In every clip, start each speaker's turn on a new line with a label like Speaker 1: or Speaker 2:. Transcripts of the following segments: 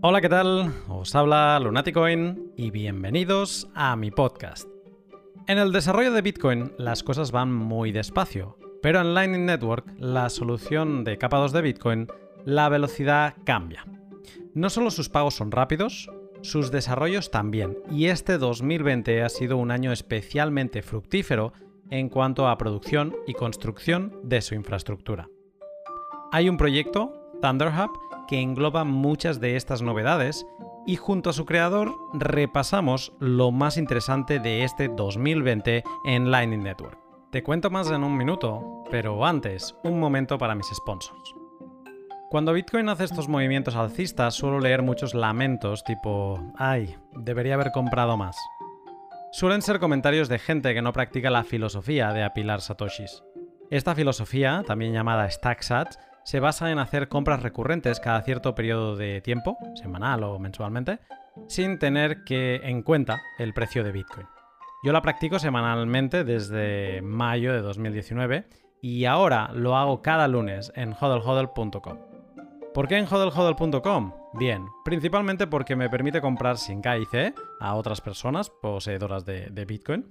Speaker 1: Hola, ¿qué tal? Os habla Lunaticoin y bienvenidos a mi podcast. En el desarrollo de Bitcoin las cosas van muy despacio, pero en Lightning Network, la solución de capa 2 de Bitcoin, la velocidad cambia. No solo sus pagos son rápidos, sus desarrollos también, y este 2020 ha sido un año especialmente fructífero en cuanto a producción y construcción de su infraestructura. Hay un proyecto, ThunderHub, que engloba muchas de estas novedades y junto a su creador repasamos lo más interesante de este 2020 en Lightning Network. Te cuento más en un minuto, pero antes, un momento para mis sponsors. Cuando Bitcoin hace estos movimientos alcistas suelo leer muchos lamentos tipo, ay, debería haber comprado más. Suelen ser comentarios de gente que no practica la filosofía de apilar satoshis. Esta filosofía, también llamada StackSats, se basa en hacer compras recurrentes cada cierto periodo de tiempo, semanal o mensualmente, sin tener que en cuenta el precio de Bitcoin. Yo la practico semanalmente desde mayo de 2019 y ahora lo hago cada lunes en hodlhodl.com. ¿Por qué en hodlhodl.com? Bien, principalmente porque me permite comprar sin KIC a otras personas poseedoras de, de Bitcoin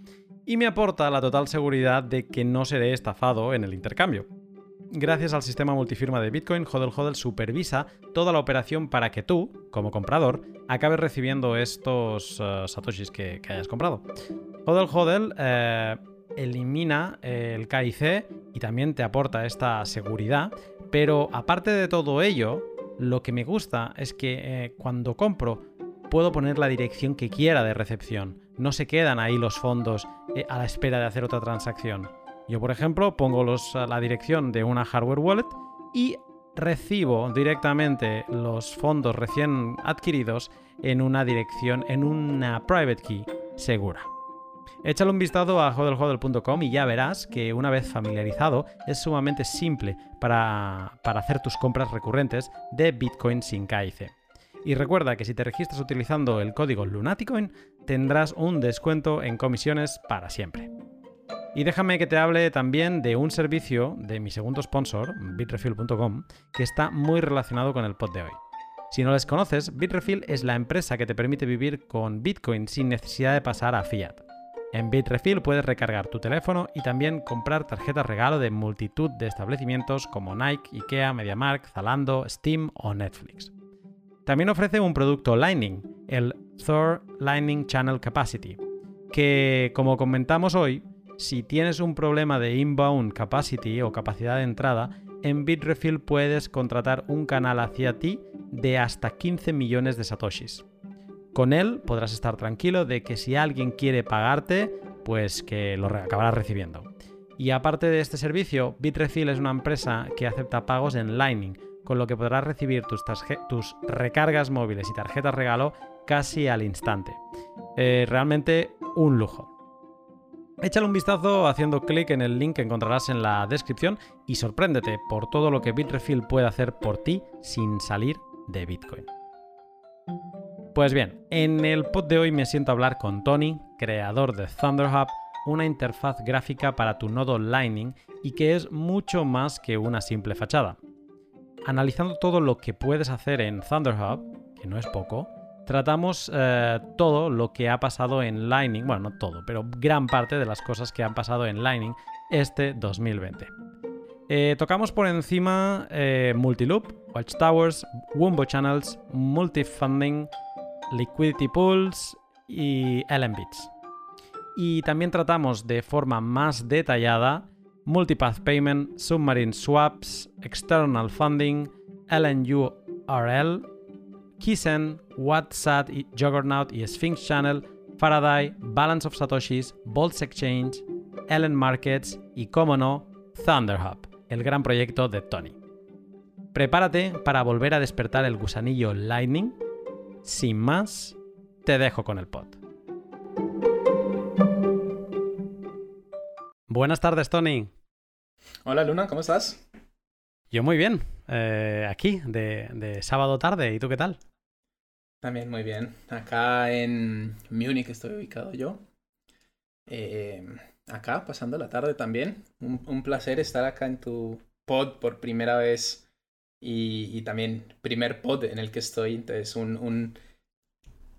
Speaker 1: y me aporta la total seguridad de que no seré estafado en el intercambio. Gracias al sistema multifirma de Bitcoin, HODL HODL supervisa toda la operación para que tú, como comprador, acabes recibiendo estos eh, satoshis que, hayas comprado. HODL HODL eh, elimina el KIC y también te aporta esta seguridad, pero aparte de todo ello, lo que me gusta es que eh, cuando compro puedo poner la dirección que quiera de recepción. No se quedan ahí los fondos a la espera de hacer otra transacción. Yo, por ejemplo, pongo la dirección de una hardware wallet y recibo directamente los fondos recién adquiridos en una dirección, en una private key segura. Échale un vistazo a hodlhodl.com y ya verás que una vez familiarizado es sumamente simple para, para hacer tus compras recurrentes de Bitcoin sin KIC. Y recuerda que si te registras utilizando el código Lunaticoin tendrás un descuento en comisiones para siempre. Y déjame que te hable también de un servicio de mi segundo sponsor, bitrefill.com, que está muy relacionado con el pod de hoy. Si no les conoces, Bitrefill es la empresa que te permite vivir con Bitcoin sin necesidad de pasar a fiat. En Bitrefill puedes recargar tu teléfono y también comprar tarjetas regalo de multitud de establecimientos como Nike, IKEA, MediaMarkt, Zalando, Steam o Netflix. También ofrece un producto Lightning, el Thor Lightning Channel Capacity, que como comentamos hoy, si tienes un problema de inbound capacity o capacidad de entrada, en Bitrefill puedes contratar un canal hacia ti de hasta 15 millones de satoshis. Con él podrás estar tranquilo de que si alguien quiere pagarte, pues que lo acabarás recibiendo. Y aparte de este servicio, Bitrefill es una empresa que acepta pagos en Lightning, con lo que podrás recibir tus, recargas móviles y tarjetas regalo casi al instante. Eh, realmente un lujo. Échale un vistazo haciendo clic en el link que encontrarás en la descripción y sorpréndete por todo lo que Bitrefill puede hacer por ti sin salir de Bitcoin. Pues bien, en el pod de hoy me siento a hablar con Tony, creador de ThunderHub, una interfaz gráfica para tu nodo Lightning y que es mucho más que una simple fachada. Analizando todo lo que puedes hacer en ThunderHub, que no es poco, tratamos eh, todo lo que ha pasado en Lightning, bueno, no todo, pero gran parte de las cosas que han pasado en Lightning este 2020. Eh, tocamos por encima eh, Multiloop, Watchtowers, Wumbo Channels, Multifunding, Liquidity Pools y LNBits. Y también tratamos de forma más detallada Multipath Payment, Submarine Swaps, External Funding, LNURL, Kisen, WhatsApp, Juggernaut y Sphinx Channel, Faraday, Balance of Satoshis, Bolts Exchange, Ellen Markets y, como no, Thunderhub, el gran proyecto de Tony. Prepárate para volver a despertar el gusanillo Lightning. Sin más, te dejo con el pod. Buenas tardes, Tony.
Speaker 2: Hola, Luna, ¿cómo estás?
Speaker 1: Yo muy bien, eh, aquí, de, sábado tarde. ¿Y tú qué tal?
Speaker 2: También muy bien. Acá en Múnich estoy ubicado yo. Eh, acá, pasando la tarde también. Un, placer estar acá en tu pod por primera vez y, también primer pod en el que estoy, entonces un, un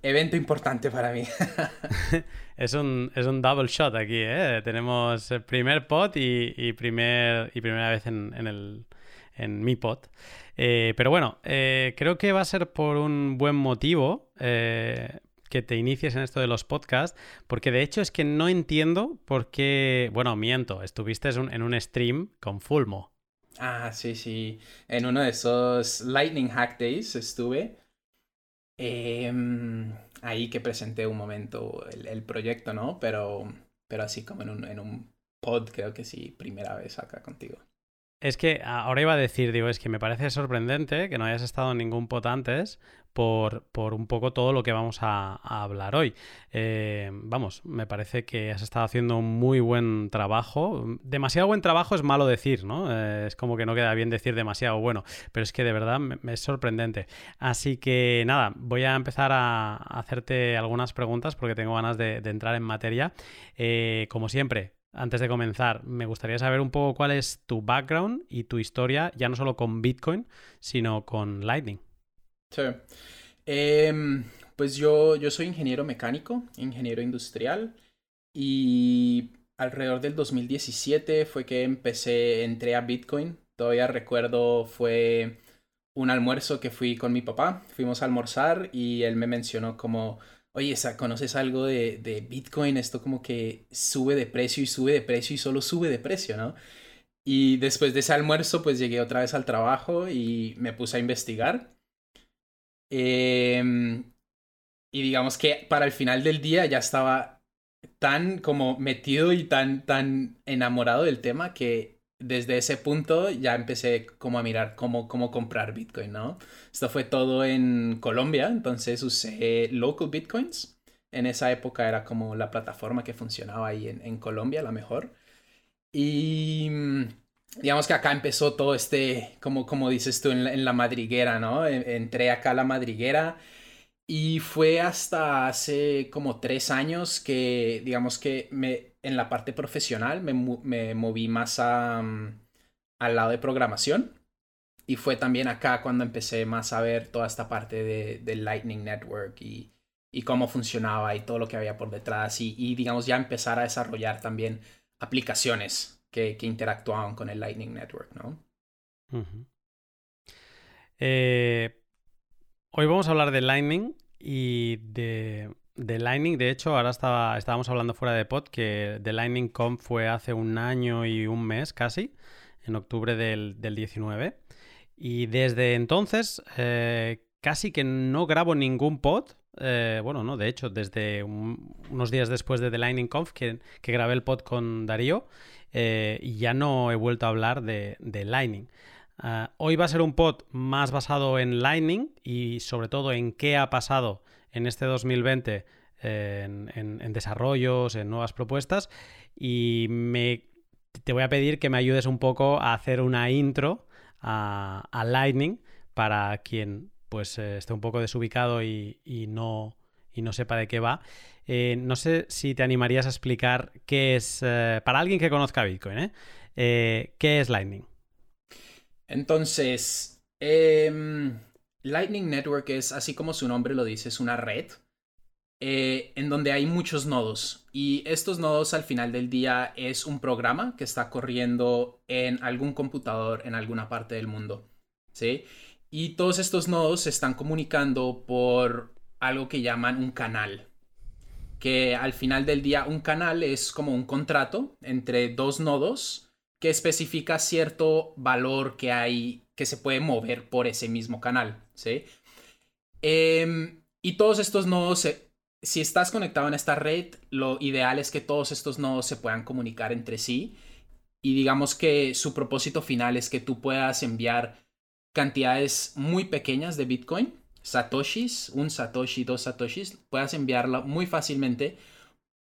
Speaker 2: evento importante para mí.
Speaker 1: es, un, es un double shot aquí, ¿eh? Tenemos primer pod y, primer, y primera vez en, el, en mi pod. Eh, pero bueno, eh, creo que va a ser por un buen motivo eh, que te inicies en esto de los podcasts, porque de hecho es que no entiendo por qué, bueno, miento, estuviste en un stream con Fulmo.
Speaker 2: Ah, sí, sí. En uno de esos Lightning Hack Days estuve. Em, ahí que presenté un momento el, proyecto, ¿no? Pero, pero así como en un, en un pod, creo que sí, primera vez acá contigo.
Speaker 1: Es que ahora iba a decir, digo, es que me parece sorprendente que no hayas estado en ningún pot antes por, por un poco todo lo que vamos a, hablar hoy. Eh, vamos, me parece que has estado haciendo un muy buen trabajo. Demasiado buen trabajo es malo decir, ¿no? Eh, es como que no queda bien decir demasiado bueno, pero es que de verdad me, es sorprendente. Así que nada, voy a empezar a hacerte algunas preguntas porque tengo ganas de, entrar en materia. Eh, como siempre, antes de comenzar, me gustaría saber un poco cuál es tu background y tu historia, ya no solo con Bitcoin, sino con Lightning.
Speaker 2: Sí. Em, pues yo, yo soy ingeniero mecánico, ingeniero industrial, y alrededor del 2017 fue que empecé, entré a Bitcoin. Todavía recuerdo, fue un almuerzo que fui con mi papá, fuimos a almorzar y él me mencionó como oye, ¿conoces algo de, de, Bitcoin? Esto como que sube de precio y sube de precio y solo sube de precio, ¿no? Y después de ese almuerzo, pues llegué otra vez al trabajo y me puse a investigar. Em, y digamos que para el final del día ya estaba tan como metido y tan, tan enamorado del tema que desde ese punto ya empecé como a mirar cómo, cómo comprar Bitcoin, ¿no? Esto fue todo en Colombia, entonces usé Local Bitcoins. En esa época era como la plataforma que funcionaba ahí en, en Colombia, la mejor. Y mm, digamos que acá empezó todo este, como, como dices tú, en la, madriguera, ¿no? Entré acá a la madriguera y fue hasta hace como tres años que, digamos que me, en la parte profesional me, me moví más a, mm, al lado de programación. Y fue también acá cuando empecé más a ver toda esta parte de, de Lightning Network y, y, cómo funcionaba y todo lo que había por detrás. Y, y digamos, ya empezar a desarrollar también aplicaciones que, que interactuaban con el Lightning Network, ¿no?
Speaker 1: eh, Hoy vamos a hablar de Lightning y de, Lightning. De hecho, ahora estábamos hablando fuera de pod que The Lightning Conf fue hace un año y un mes casi, en octubre del, 19. Y desde entonces eh, casi que no grabo ningún pod. Eh, bueno, no, de hecho, desde unos días después de The Lightning Conf que, grabé el pod con Darío eh, y ya no he vuelto a hablar de, de Lightning. Ah, hoy va a ser un pod más basado en Lightning y sobre todo en qué ha pasado en este 2020 en, desarrollos, en nuevas propuestas. Y me, te voy a pedir que me ayudes un poco a hacer una intro a, Lightning para quien pues eh, esté un poco desubicado y, no, y no sepa de qué va. Eh, no sé si te animarías a explicar qué es, eh, para alguien que conozca Bitcoin, ¿qué es Lightning?
Speaker 2: Entonces, em, Lightning Network es, así como su nombre lo dice, es una red eh, en donde hay muchos nodos. Y estos nodos al final del día es un programa que está corriendo en algún computador en alguna parte del mundo. ¿Sí? Y todos estos nodos se están comunicando por algo que llaman un canal. Que al final del día un canal es como un contrato entre dos nodos que especifica cierto valor que hay, que se puede mover por ese mismo canal, ¿sí? Em, y todos estos nodos, si estás conectado en esta red, lo ideal es que todos estos nodos se puedan comunicar entre sí y digamos que su propósito final es que tú puedas enviar cantidades muy pequeñas de Bitcoin, satoshis, un satoshi, dos satoshis, puedas enviarla muy fácilmente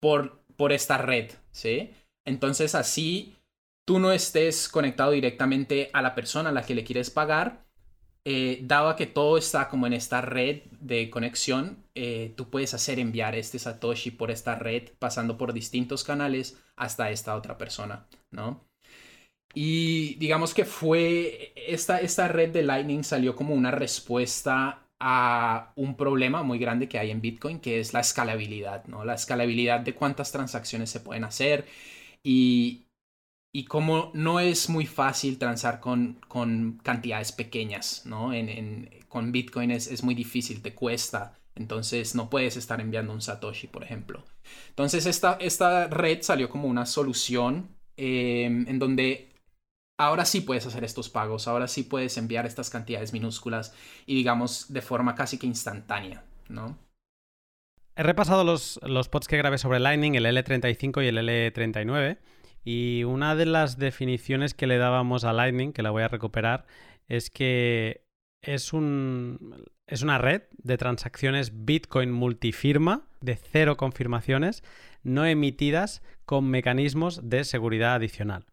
Speaker 2: por, por esta red, ¿sí? Entonces así tú no estés conectado directamente a la persona a la que le quieres pagar, eh, dado que todo está como en esta red de conexión, eh, tú puedes hacer enviar este Satoshi por esta red pasando por distintos canales hasta esta otra persona, ¿no? Y digamos que fue, esta, esta red de Lightning salió como una respuesta a un problema muy grande que hay en Bitcoin, que es la escalabilidad, ¿no? La escalabilidad de cuántas transacciones se pueden hacer y, y cómo no es muy fácil transar con, con cantidades pequeñas, ¿no? En, con Bitcoin es, es, muy difícil, te cuesta, entonces no puedes estar enviando un Satoshi, por ejemplo. Entonces esta, esta red salió como una solución eh, en donde ahora sí puedes hacer estos pagos, ahora sí puedes enviar estas cantidades minúsculas y digamos de forma casi que instantánea, ¿no?
Speaker 1: He repasado los, los pods que grabé sobre Lightning, el L35 y el L39, y una de las definiciones que le dábamos a Lightning, que la voy a recuperar, es que es, un, es una red de transacciones Bitcoin multifirma de cero confirmaciones no emitidas con mecanismos de seguridad adicional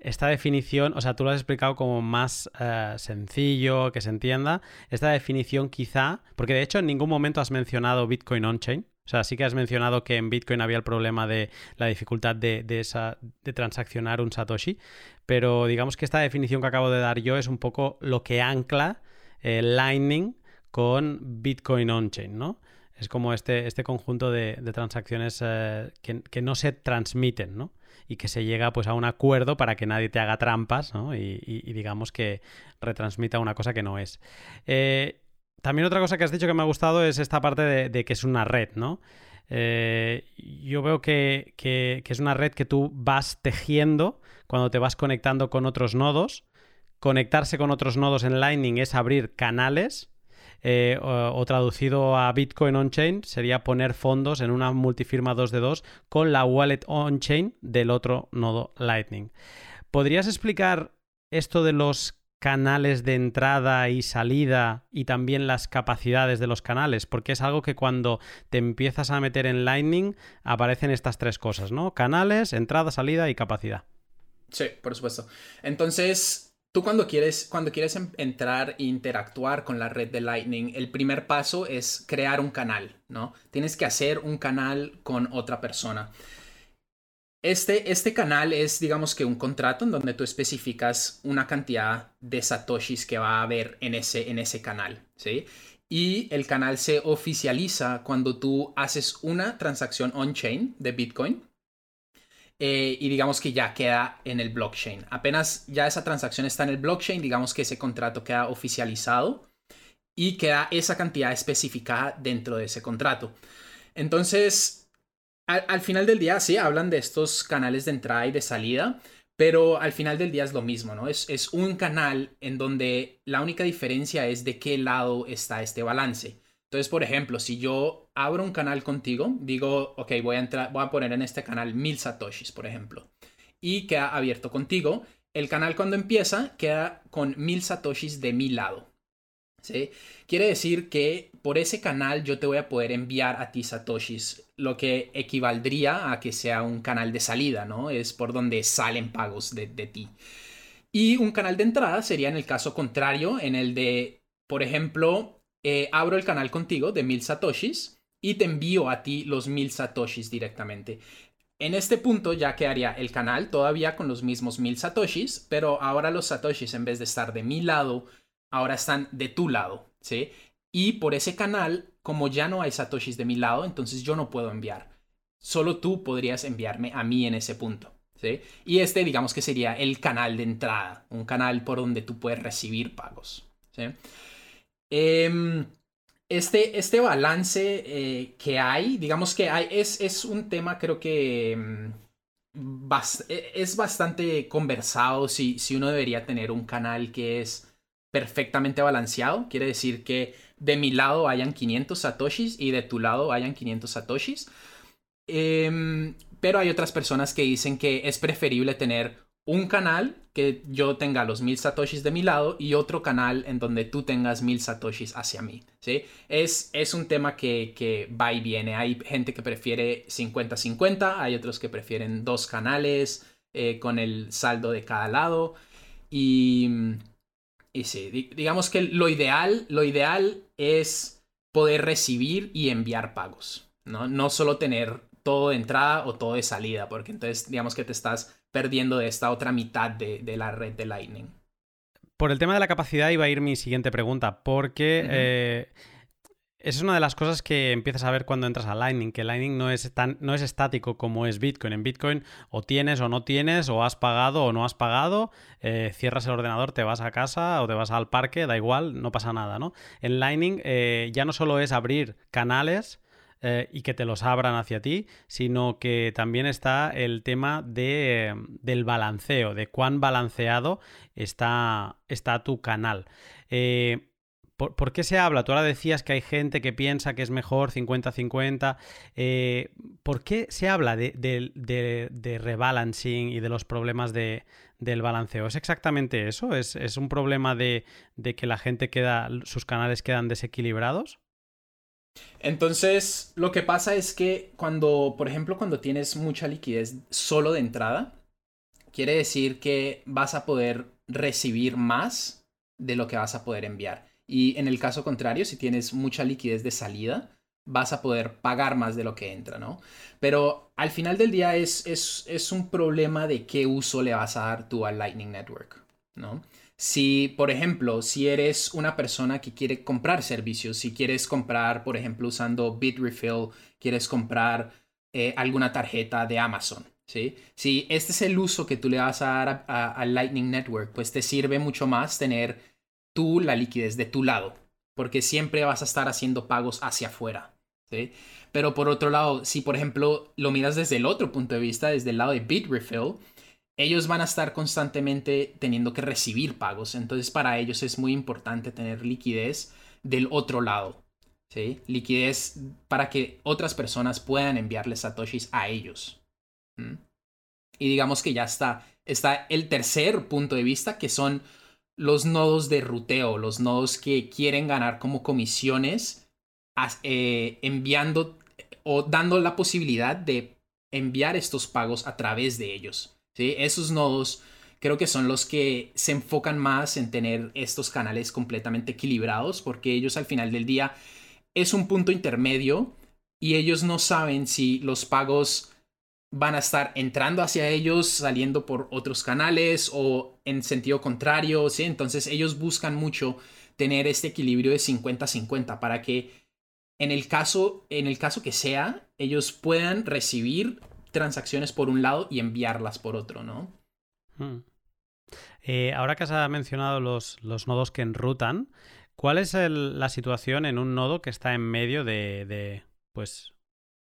Speaker 1: esta definición, o sea, tú lo has explicado como más eh, sencillo, que se entienda. Esta definición quizá, porque de hecho en ningún momento has mencionado Bitcoin on-chain. O sea, sí que has mencionado que en Bitcoin había el problema de la dificultad de, esa, de transaccionar un Satoshi, pero digamos que esta definición que acabo de dar yo es un poco lo que ancla el Lightning con Bitcoin on-chain, ¿no? Es como este, este conjunto de, transacciones eh, que, que, no se transmiten, ¿no? y que se llega pues a un acuerdo para que nadie te haga trampas ¿no? y, digamos que retransmita una cosa que no es. Eh, también otra cosa que has dicho que me ha gustado es esta parte de, que es una red, ¿no? Eh, yo veo que, es una red que tú vas tejiendo cuando te vas conectando con otros nodos. Conectarse con otros nodos en Lightning es abrir canales eh, o, traducido a Bitcoin on-chain sería poner fondos en una multifirma 2 de 2 con la wallet on-chain del otro nodo Lightning. ¿Podrías explicar esto de los canales de entrada y salida y también las capacidades de los canales, porque es algo que cuando te empiezas a meter en Lightning aparecen estas tres cosas, ¿no? Canales, entrada, salida y capacidad.
Speaker 2: Sí, por supuesto. Entonces, Tú cuando quieres, cuando quieres entrar e interactuar con la red de Lightning, el primer paso es crear un canal, ¿no? Tienes que hacer un canal con otra persona. Este, este canal es, digamos que un contrato en donde tú especificas una cantidad de satoshis que va a haber en ese, en ese canal, ¿sí? Y el canal se oficializa cuando tú haces una transacción on-chain de Bitcoin eh, y digamos que ya queda en el blockchain. Apenas ya esa transacción está en el blockchain, digamos que ese contrato queda oficializado y queda esa cantidad especificada dentro de ese contrato. Entonces, al, final del día, sí, hablan de estos canales de entrada y de salida, pero al final del día es lo mismo, ¿no? Es, es un canal en donde la única diferencia es de qué lado está este balance. Entonces, por ejemplo, si yo abro un canal contigo, digo, ok, voy a entrar, voy a poner en este canal mil satoshis, por ejemplo, y queda abierto contigo. El canal cuando empieza queda con mil satoshis de mi lado. ¿sí? Quiere decir que por ese canal yo te voy a poder enviar a ti satoshis, lo que equivaldría a que sea un canal de salida, ¿no? Es por donde salen pagos de, de ti. Y un canal de entrada sería en el caso contrario, en el de, por ejemplo, eh, abro el canal contigo de mil satoshis y te envío a ti los mil satoshis directamente. En este punto ya quedaría el canal todavía con los mismos mil satoshis, pero ahora los satoshis en vez de estar de mi lado, ahora están de tu lado, ¿sí? Y por ese canal, como ya no hay satoshis de mi lado, entonces yo no puedo enviar. Solo tú podrías enviarme a mí en ese punto, ¿sí? Y este digamos que sería el canal de entrada, un canal por donde tú puedes recibir pagos, ¿sí? Em, este, este balance eh, que hay, digamos que hay, es, es un tema creo que em, e, es bastante conversado si, si uno debería tener un canal que es perfectamente balanceado. Quiere decir que de mi lado hayan 500 satoshis y de tu lado hayan 500 satoshis. Em, pero hay otras personas que dicen que es preferible tener un canal que yo tenga los mil satoshis de mi lado y otro canal en donde tú tengas mil satoshis hacia mí. ¿sí? Es, es un tema que, que va y viene. Hay gente que prefiere 50-50, hay otros que prefieren dos canales eh, con el saldo de cada lado. Y, y sí, digamos que lo ideal, lo ideal es poder recibir y enviar pagos. ¿no? no solo tener todo de entrada o todo de salida, porque entonces digamos que te estás perdiendo de esta otra mitad de, la red de Lightning.
Speaker 1: Por el tema de la capacidad iba a ir mi siguiente pregunta, porque es una de las cosas que empiezas a ver cuando entras a Lightning, que Lightning no es, tan, no es estático como es Bitcoin. En Bitcoin o tienes o no tienes, o has pagado o no has pagado, eh, cierras el ordenador, te vas a casa o te vas al parque, da igual, no pasa nada, ¿no? En Lightning eh, ya no solo es abrir canales, eh, y que te los abran hacia ti, sino que también está el tema de, del balanceo, de cuán balanceado está, está tu canal. ¿Por, qué se habla? Tú ahora decías que hay gente que piensa que es mejor 50-50. Eh, ¿Por qué se habla de, rebalancing y de los problemas del balanceo? ¿Es exactamente eso? ¿Es, un problema de, que la gente queda, sus canales quedan desequilibrados?
Speaker 2: Entonces, lo que pasa es que cuando, por ejemplo, cuando tienes mucha liquidez solo de entrada, quiere decir que vas a poder recibir más de lo que vas a poder enviar. Y en el caso contrario, si tienes mucha liquidez de salida, vas a poder pagar más de lo que entra, ¿no? Pero al final del día es, es, un problema de qué uso le vas a dar tú al Lightning Network, ¿no? Si, por ejemplo, si eres una persona que quiere comprar servicios, si quieres comprar, por ejemplo, usando Bitrefill, quieres comprar eh, alguna tarjeta de Amazon, ¿sí? Si este es el uso que tú le vas a dar al Lightning Network, pues te sirve mucho más tener tú la liquidez de tu lado, porque siempre vas a estar haciendo pagos hacia afuera. ¿sí? Pero por otro lado, si por ejemplo lo miras desde el otro punto de vista, desde el lado de Bitrefill, ellos van a estar constantemente teniendo que recibir pagos. Entonces para ellos es muy importante tener liquidez del otro lado. ¿sí? Liquidez para que otras personas puedan enviarles satoshis a ellos. Y digamos que ya está, está el tercer punto de vista, que son los nodos de ruteo, los nodos que quieren ganar como comisiones, eh, enviando o dando la posibilidad de enviar estos pagos a través de ellos. ¿sí? Esos nodos creo que son los que se enfocan más en tener estos canales completamente equilibrados porque ellos al final del día es un punto intermedio y ellos no saben si los pagos van a estar entrando hacia ellos, saliendo por otros canales o en sentido contrario, ¿sí? Entonces ellos buscan mucho tener este equilibrio de 50-50 para que en el caso en el caso que sea, ellos puedan recibir transacciones por un lado y enviarlas por otro, ¿no?
Speaker 1: Hmm. Eh, ahora que has mencionado los, los, nodos que enrutan, ¿cuál es la situación en un nodo que está en medio de, de pues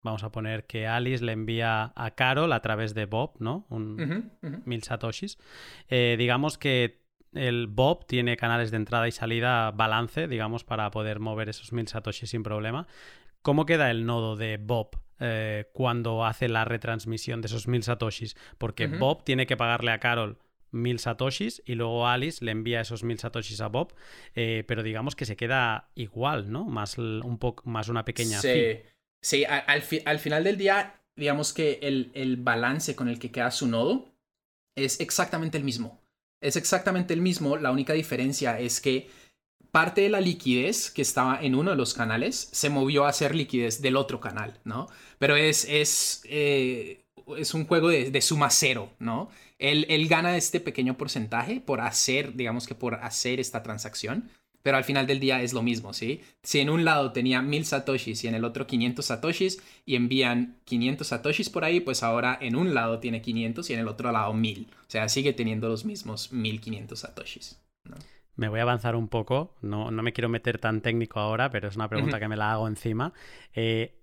Speaker 1: Vamos a poner que Alice le envía a Carol a través de Bob, ¿no? Un mil satoshis. Eh, digamos que el Bob tiene canales de entrada y salida balance, digamos, para poder mover esos mil satoshis sin problema. ¿Cómo queda el nodo de Bob eh, cuando hace la retransmisión de esos mil satoshis? Porque Bob tiene que pagarle a Carol mil satoshis y luego Alice le envía esos mil satoshis a Bob, eh, pero digamos que se queda igual, ¿no? Más un poco más una pequeña
Speaker 2: sí. Sí, al, final del día, digamos que el, balance con el que queda su nodo es exactamente el mismo. Es exactamente el mismo, la única diferencia es que parte de la liquidez que estaba en uno de los canales se movió a ser liquidez del otro canal, ¿no? Pero es, es, eh, es un juego de, suma cero, ¿no? Él, él, gana este pequeño porcentaje por hacer, digamos que por hacer esta transacción, pero al final del día es lo mismo, ¿sí? Si en un lado tenía 1000 satoshis y en el otro 500 satoshis y envían 500 satoshis por ahí, pues ahora en un lado tiene 500 y en el otro lado 1000. O sea, sigue teniendo los mismos 1500 satoshis.
Speaker 1: Me voy a avanzar un poco, no, no, me quiero meter tan técnico ahora, pero es una pregunta que me la hago encima. Eh,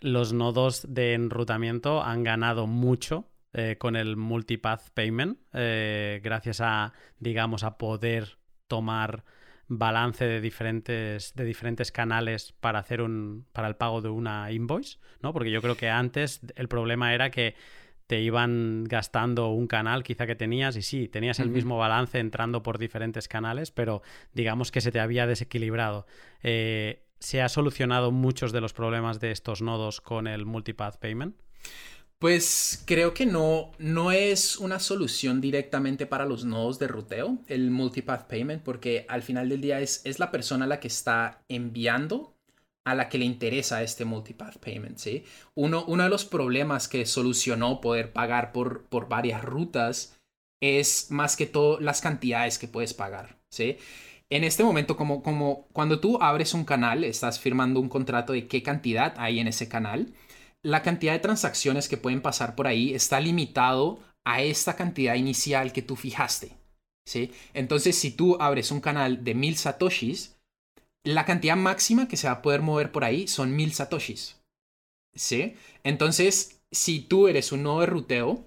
Speaker 1: los nodos de enrutamiento han ganado mucho eh, con el multipath payment, eh, gracias a, digamos, a poder tomar balance de diferentes, de diferentes canales para hacer un. para el pago de una invoice, ¿no? Porque yo creo que antes el problema era que te iban gastando un canal quizá que tenías y sí, tenías el mismo balance entrando por diferentes canales, pero digamos que se te había desequilibrado. Eh, ¿Se ha solucionado muchos de los problemas de estos nodos con el multipath payment?
Speaker 2: Pues creo que no, no es una solución directamente para los nodos de ruteo, el multipath payment, porque al final del día es, es la persona la que está enviando a la que le interesa este multipath payment, ¿sí? Uno, uno de los problemas que solucionó poder pagar por, por varias rutas es más que todo las cantidades que puedes pagar, ¿sí? En este momento, como, como cuando tú abres un canal, estás firmando un contrato de qué cantidad hay en ese canal, la cantidad de transacciones que pueden pasar por ahí está limitado a esta cantidad inicial que tú fijaste, ¿sí? Entonces, si tú abres un canal de mil satoshis, la cantidad máxima que se va a poder mover por ahí son mil satoshis. ¿Sí? Entonces, si tú eres un nodo de ruteo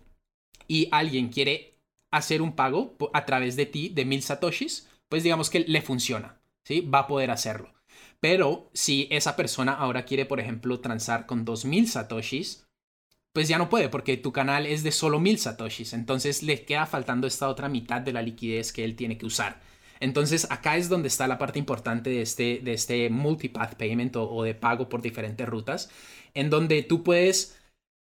Speaker 2: y alguien quiere hacer un pago a través de ti de mil satoshis, pues digamos que le funciona. ¿Sí? Va a poder hacerlo. Pero si esa persona ahora quiere, por ejemplo, transar con 2000 satoshis, pues ya no puede porque tu canal es de solo 1000 satoshis. Entonces le queda faltando esta otra mitad de la liquidez que él tiene que usar. Entonces acá es donde está la parte importante de este, de este multipath payment o, de pago por diferentes rutas, en donde tú puedes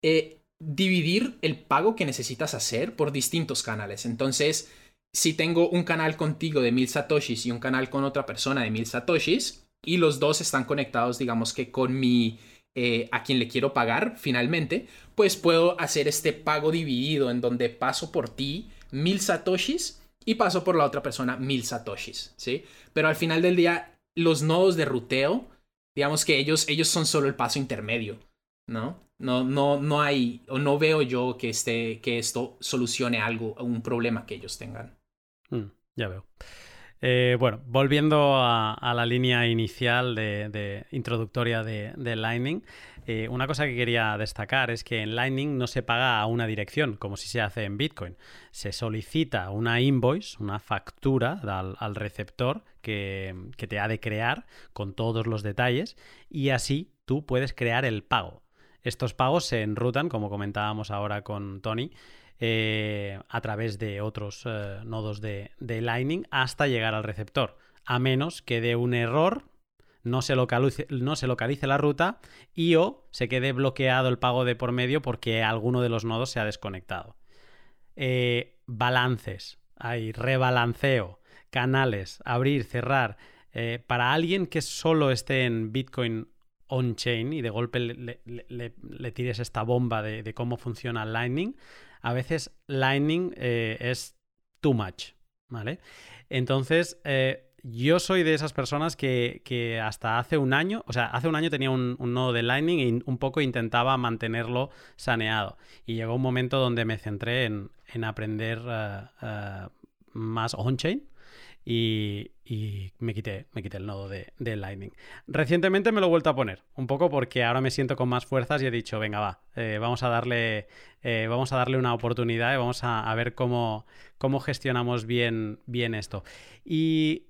Speaker 2: eh, dividir el pago que necesitas hacer por distintos canales. Entonces, si tengo un canal contigo de mil satoshis y un canal con otra persona de mil satoshis, y los dos están conectados, digamos que con mi... Eh, a quien le quiero pagar finalmente, pues puedo hacer este pago dividido en donde paso por ti mil satoshis y paso por la otra persona mil satoshis, ¿sí? Pero al final del día, los nodos de ruteo, digamos que ellos, ellos son solo el paso intermedio, ¿no? No, no, no hay, o no veo yo que, este, que esto solucione algo, un problema que ellos tengan.
Speaker 1: Mm, ya veo. Eh, bueno, volviendo a, la línea inicial de, introductoria de, Lightning, eh, una cosa que quería destacar es que en Lightning no se paga a una dirección, como si se hace en Bitcoin. Se solicita una invoice, una factura al, receptor que, que te ha de crear con todos los detalles y así tú puedes crear el pago. Estos pagos se enrutan, como comentábamos ahora con Tony, eh, a través de otros eh, nodos de, Lightning hasta llegar al receptor, a menos que dé un error, no se, localice, no se localice la ruta y o se quede bloqueado el pago de por medio porque alguno de los nodos se ha desconectado. Eh, balances, hay rebalanceo, canales, abrir, cerrar. para alguien que solo esté en Bitcoin on-chain y de golpe le, tires esta bomba de, de, cómo funciona Lightning, a veces Lightning eh, es too much, ¿vale? Entonces, eh, yo soy de esas personas que, hasta hace un año, o sea, hace un año tenía un, nodo de Lightning y un poco intentaba mantenerlo saneado. Y llegó un momento donde me centré en, aprender eh, más on-chain y, me, quité, me quité el nodo de, Lightning. Recientemente me lo he vuelto a poner, un poco porque ahora me siento con más fuerzas y he dicho, venga, va, eh, vamos, a darle, eh, vamos a darle una oportunidad y vamos a, ver cómo, cómo gestionamos bien, bien esto. Y...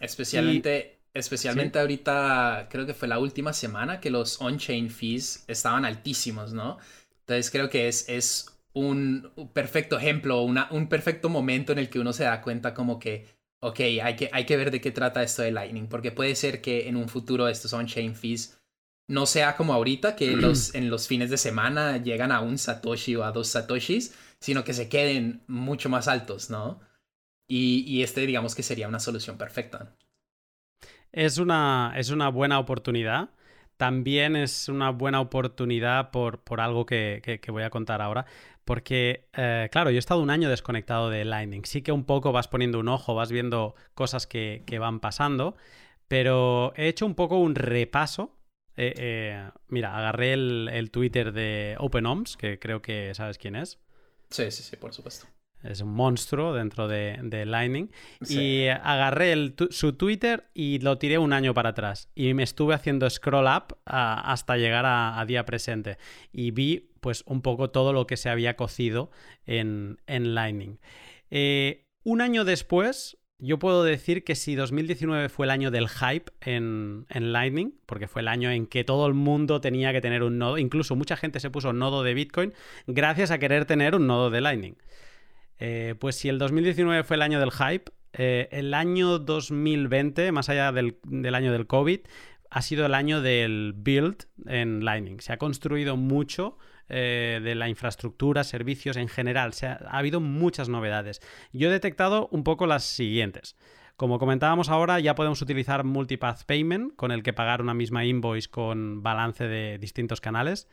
Speaker 2: Especialmente... Especialmente ahorita, creo que fue la última semana que los on-chain fees estaban altísimos, ¿no? Entonces creo que es, es un perfecto ejemplo, una, un perfecto momento en el que uno se da cuenta como que ok, hay que, hay que ver de qué trata esto de Lightning, porque puede ser que en un futuro estos on-chain fees no sea como ahorita, que los, en los fines de semana llegan a un Satoshi o a dos Satoshis, sino que se queden mucho más altos, ¿no? Y, y este digamos que sería una solución perfecta.
Speaker 1: Es una, es una buena oportunidad. También es una buena oportunidad por, por algo que, que, voy a contar ahora. Porque, eh, claro, yo he estado un año desconectado de Lightning. Sí que un poco vas poniendo un ojo, vas viendo cosas que, van pasando, pero he hecho un poco un repaso. Eh, eh, mira, agarré el, Twitter de OpenOms, que creo que sabes quién es.
Speaker 2: Sí, sí, sí, por supuesto.
Speaker 1: Es un monstruo dentro de, Lightning. Y agarré su Twitter y lo tiré un año para atrás. Y me estuve haciendo scroll up hasta llegar a, día presente. Y vi pues un poco todo lo que se había cocido en, Lightning. Eh, un año después, yo puedo decir que si 2019 fue el año del hype en, Lightning, porque fue el año en que todo el mundo tenía que tener un nodo, incluso mucha gente se puso nodo de Bitcoin gracias a querer tener un nodo de Lightning. Eh, pues si el 2019 fue el año del hype, eh, el año 2020, más allá del, del, año del COVID, ha sido el año del build en Lightning. Se ha construido mucho eh, de la infraestructura, servicios en general. ha habido muchas novedades. Yo he detectado un poco las siguientes. Como comentábamos ahora, ya podemos utilizar Multipath Payment, con el que pagar una misma invoice con balance de distintos canales.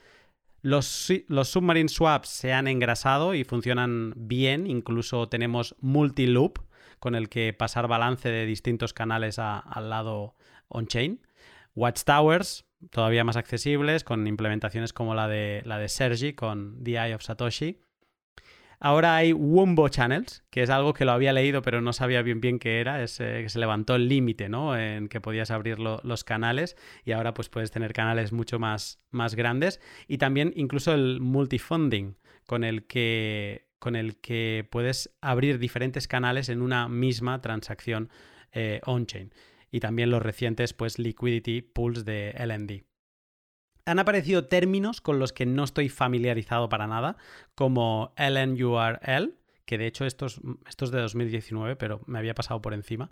Speaker 1: Los, los submarine swaps se han engrasado y funcionan bien, incluso tenemos multi-loop, con el que pasar balance de distintos canales al lado on-chain. Watchtowers, todavía más accesibles, con implementaciones como la de, la de Sergi con The Eye of Satoshi. Ahora hay Wumbo Channels, que es algo que lo había leído pero no sabía bien bien qué era, es eh, que se levantó el límite, ¿no? En que podías abrir los canales y ahora pues puedes tener canales mucho más, más grandes y también incluso el multifunding con el que con el que puedes abrir diferentes canales en una misma transacción eh, on-chain. Y también los recientes pues liquidity pools de LND han aparecido términos con los que no estoy familiarizado para nada, como LNURL, que de hecho esto es, de 2019, pero me había pasado por encima,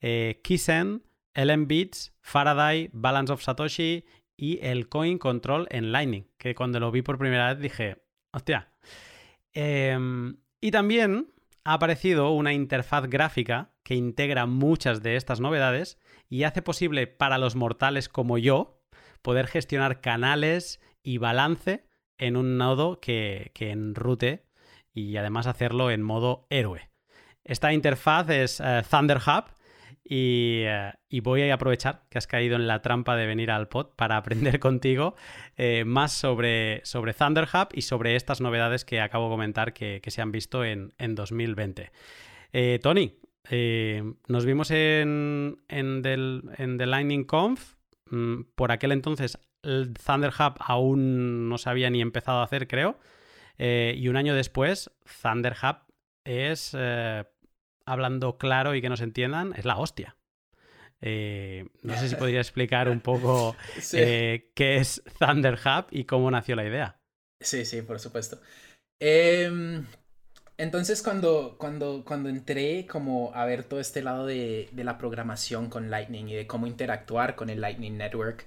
Speaker 1: eh, Kisen, LNBits, Faraday, Balance of Satoshi y el Coin Control en Lightning, que cuando lo vi por primera vez dije, hostia. Em, y también ha aparecido una interfaz gráfica que integra muchas de estas novedades y hace posible para los mortales como yo, poder gestionar canales y balance en un nodo que, enrute y además hacerlo en modo héroe. Esta interfaz es eh, Thunder Hub eh, y, voy a aprovechar que has caído en la trampa de venir al pod para aprender contigo eh, más sobre, sobre Thunder Hub y sobre estas novedades que acabo de comentar que, se han visto en, 2020. Tony, nos vimos en, en, en The Lightning Conf por aquel entonces el Thunder Hub aún no se había ni empezado a hacer, creo. Eh, y un año después, Thunder Hub es, eh, hablando claro y que nos entiendan, es la hostia. Eh, no sé si podría explicar un poco qué es Thunder Hub y cómo nació la idea.
Speaker 2: Sí, sí, por supuesto. Entonces cuando, cuando, cuando entré como a ver todo este lado de, la programación con Lightning y de cómo interactuar con el Lightning Network,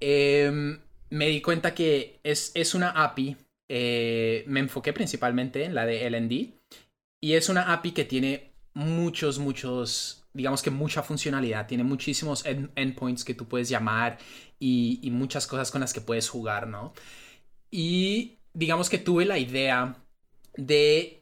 Speaker 2: em, me di cuenta que es, es una API. Eh, me enfoqué principalmente en la de LND y es una API que tiene muchos, muchos, digamos que mucha funcionalidad, tiene muchísimos endpoints que tú puedes llamar y, y muchas cosas con las que puedes jugar, ¿no? Y digamos que tuve la idea de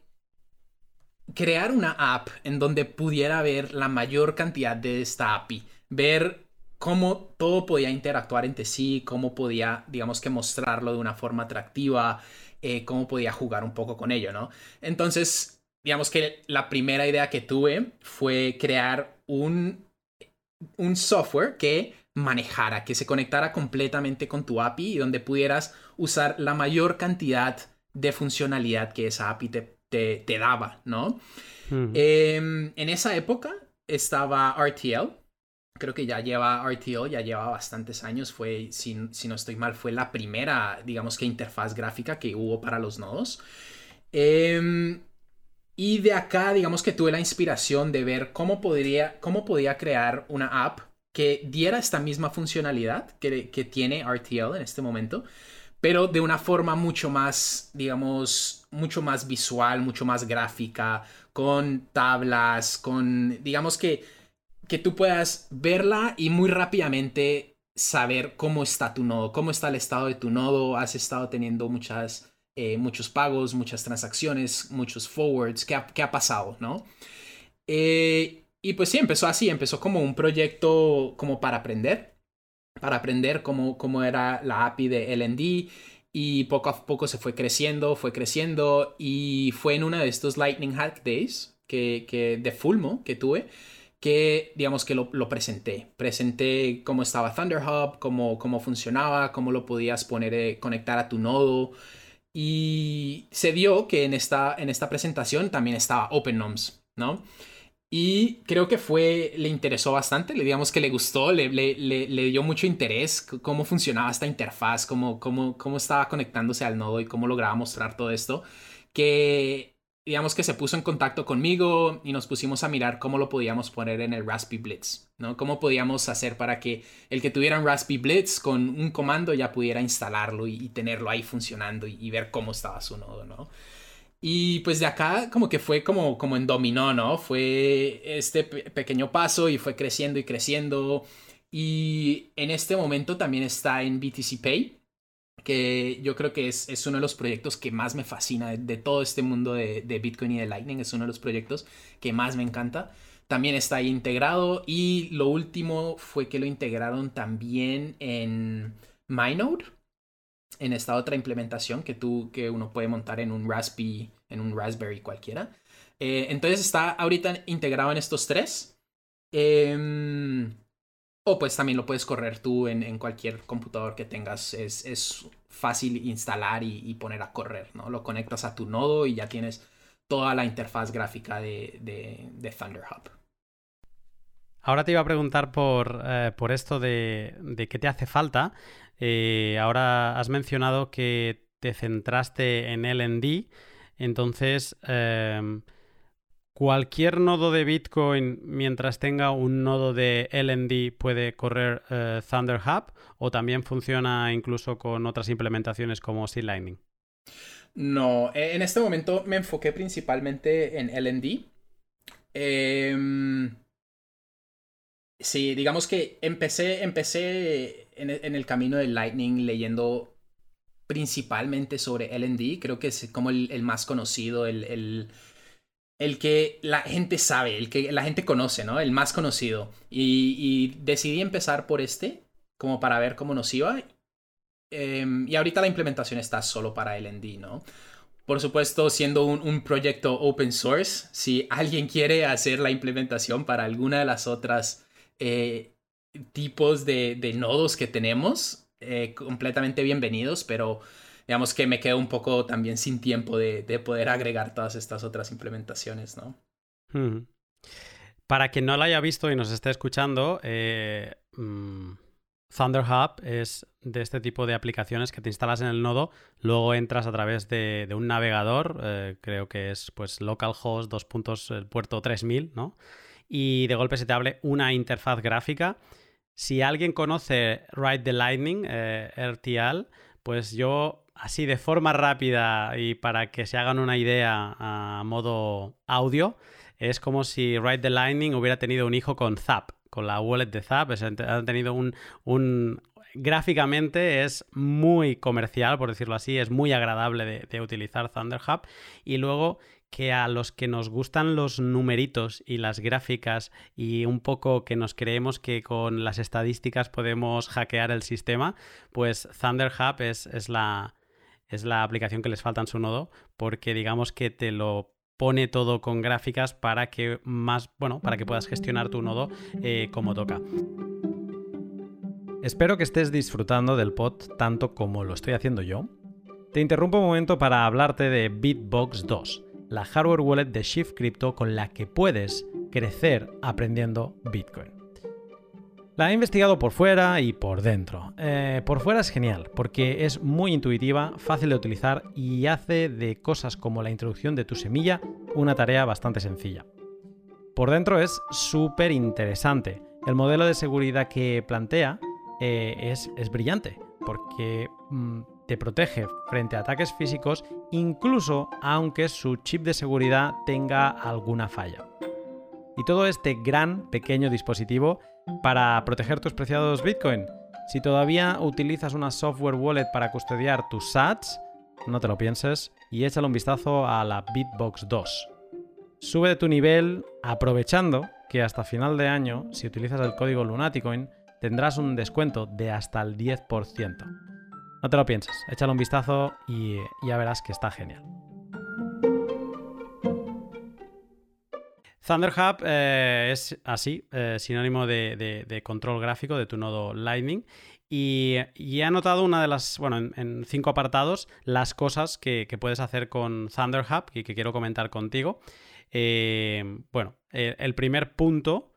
Speaker 2: crear una app en donde pudiera ver la mayor cantidad de esta API, ver cómo todo podía interactuar entre sí, cómo podía, digamos que mostrarlo de una forma atractiva, eh, cómo podía jugar un poco con ello, ¿no? Entonces, digamos que la primera idea que tuve fue crear un, un software que manejara, que se conectara completamente con tu API y donde pudieras usar la mayor cantidad de funcionalidad que esa API te, te, daba, ¿no? Em, en esa época estaba RTL. Creo que ya lleva RTL, ya lleva bastantes años. Fue, si, no estoy mal, fue la primera, digamos que interfaz gráfica que hubo para los nodos. Em, y de acá, digamos que tuve la inspiración de ver cómo podría, cómo podía crear una app que diera esta misma funcionalidad que, que tiene RTL en este momento, pero de una forma mucho más, digamos, mucho más visual, mucho más gráfica, con tablas, con, digamos que, que tú puedas verla y muy rápidamente saber cómo está tu nodo, cómo está el estado de tu nodo, has estado teniendo muchas, eh, muchos pagos, muchas transacciones, muchos forwards, ¿qué ha, qué ha pasado, no? Eh, y pues sí, empezó así, empezó como un proyecto como para aprender para aprender cómo, cómo era la API de LND y poco a poco se fue creciendo, fue creciendo y fue en uno de estos Lightning Hack Days que, que de Fulmo que tuve que digamos que lo, presenté. Presenté cómo estaba Thunder Hub, cómo, cómo funcionaba, cómo lo podías poner, eh, conectar a tu nodo. Y se dio que en esta, en esta presentación también estaba OpenNoms, ¿no? Y creo que fue, le interesó bastante, le digamos que le gustó, le, le, le, dio mucho interés cómo funcionaba esta interfaz, cómo, cómo, cómo estaba conectándose al nodo y cómo lograba mostrar todo esto. Que digamos que se puso en contacto conmigo y nos pusimos a mirar cómo lo podíamos poner en el Raspberry Blitz, ¿no? Cómo podíamos hacer para que el que tuviera un Raspberry Blitz con un comando ya pudiera instalarlo y, tenerlo ahí funcionando y, y, ver cómo estaba su nodo, ¿no? Y pues de acá como que fue como, como en dominó, ¿no? Fue este pequeño paso y fue creciendo y creciendo. Y en este momento también está en BTC Pay, que yo creo que es, es uno de los proyectos que más me fascina de, todo este mundo de, Bitcoin y de Lightning. Es uno de los proyectos que más me encanta. También está ahí integrado. Y lo último fue que lo integraron también en MyNode en esta otra implementación que tú, que uno puede montar en un Raspberry, en un Raspberry cualquiera. Eh, entonces está ahorita integrado en estos tres. Em, o pues también lo puedes correr tú en, cualquier computador que tengas. Es, es fácil instalar y, poner a correr, ¿no? Lo conectas a tu nodo y ya tienes toda la interfaz gráfica de, de.
Speaker 1: Ahora te iba a preguntar por, eh, por esto de, de, qué te hace falta. Eh, ahora has mencionado que te centraste en LND, entonces em, cualquier nodo de Bitcoin mientras tenga un nodo de LND puede correr eh, Thunder Hub o también funciona incluso con otras implementaciones como Sea Lightning.
Speaker 2: No, e, en este momento me enfoqué principalmente en LND. Sí, digamos que empecé, empecé en, el camino del Lightning leyendo principalmente sobre LND. Creo que es como el, más conocido, el, el, que la gente sabe, el que la gente conoce, ¿no? El más conocido. Y, decidí empezar por este, como para ver cómo nos iba. Em, y ahorita la implementación está solo para LND, ¿no? Por supuesto, siendo un, proyecto open source, si alguien quiere hacer la implementación para alguna de las otras eh, tipos de, nodos que tenemos, eh, completamente bienvenidos, pero digamos que me quedo un poco también sin tiempo de, poder agregar todas estas otras implementaciones, ¿no?
Speaker 1: Para quien no lo haya visto y nos esté escuchando, eh, mm, es de este tipo de aplicaciones que te instalas en el nodo, luego entras a través de, un navegador, eh, creo que es pues localhost dos puntos, el puerto 3000, ¿no? Y de golpe se te abre una interfaz gráfica si alguien conoce Ride the Lightning, eh, RTL, pues yo así de forma rápida y para que se hagan una idea a modo audio, es como si Ride the Lightning hubiera tenido un hijo con Zap, con la wallet de Zap. han tenido un, un, gráficamente es muy comercial, por decirlo así, es muy agradable de, utilizar Thunder Hub. Y luego que a los que nos gustan los numeritos y las gráficas y un poco que nos creemos que con las estadísticas podemos hackear el sistema, pues Thunder Hub es, es, la, es la aplicación que les falta en su nodo porque digamos que te lo pone todo con gráficas para que más, bueno, para que puedas gestionar tu nodo eh, como toca. Espero que estés disfrutando del pod tanto como lo estoy haciendo yo. Te interrumpo un momento para hablarte de Bitbox 2 la hardware wallet de Shift Crypto con la que puedes crecer aprendiendo Bitcoin. La he investigado por fuera y por dentro. Eh, por fuera es genial porque es muy intuitiva, fácil de utilizar y hace de cosas como la introducción de tu semilla una tarea bastante sencilla. Por dentro es súper interesante. El modelo de seguridad que plantea eh, es, brillante porque mm, te protege frente a ataques físicos incluso aunque su chip de seguridad tenga alguna falla. Y todo este gran pequeño dispositivo para proteger tus preciados Bitcoin. Si todavía utilizas una software wallet para custodiar tus sats, no te lo pienses y échale un vistazo a la Bitbox 2. Sube de tu nivel aprovechando que hasta final de año, si utilizas el código Lunaticoin, tendrás un descuento de hasta el 10%. No te lo pienses, échale un vistazo y ya verás que está genial. Thunder Hub eh, es así, eh, sinónimo de, control gráfico de tu nodo Lightning. Y, he anotado una de las, bueno, en, cinco apartados, las cosas que, puedes hacer con Thunder Hub y que quiero comentar contigo. Eh, bueno, el primer punto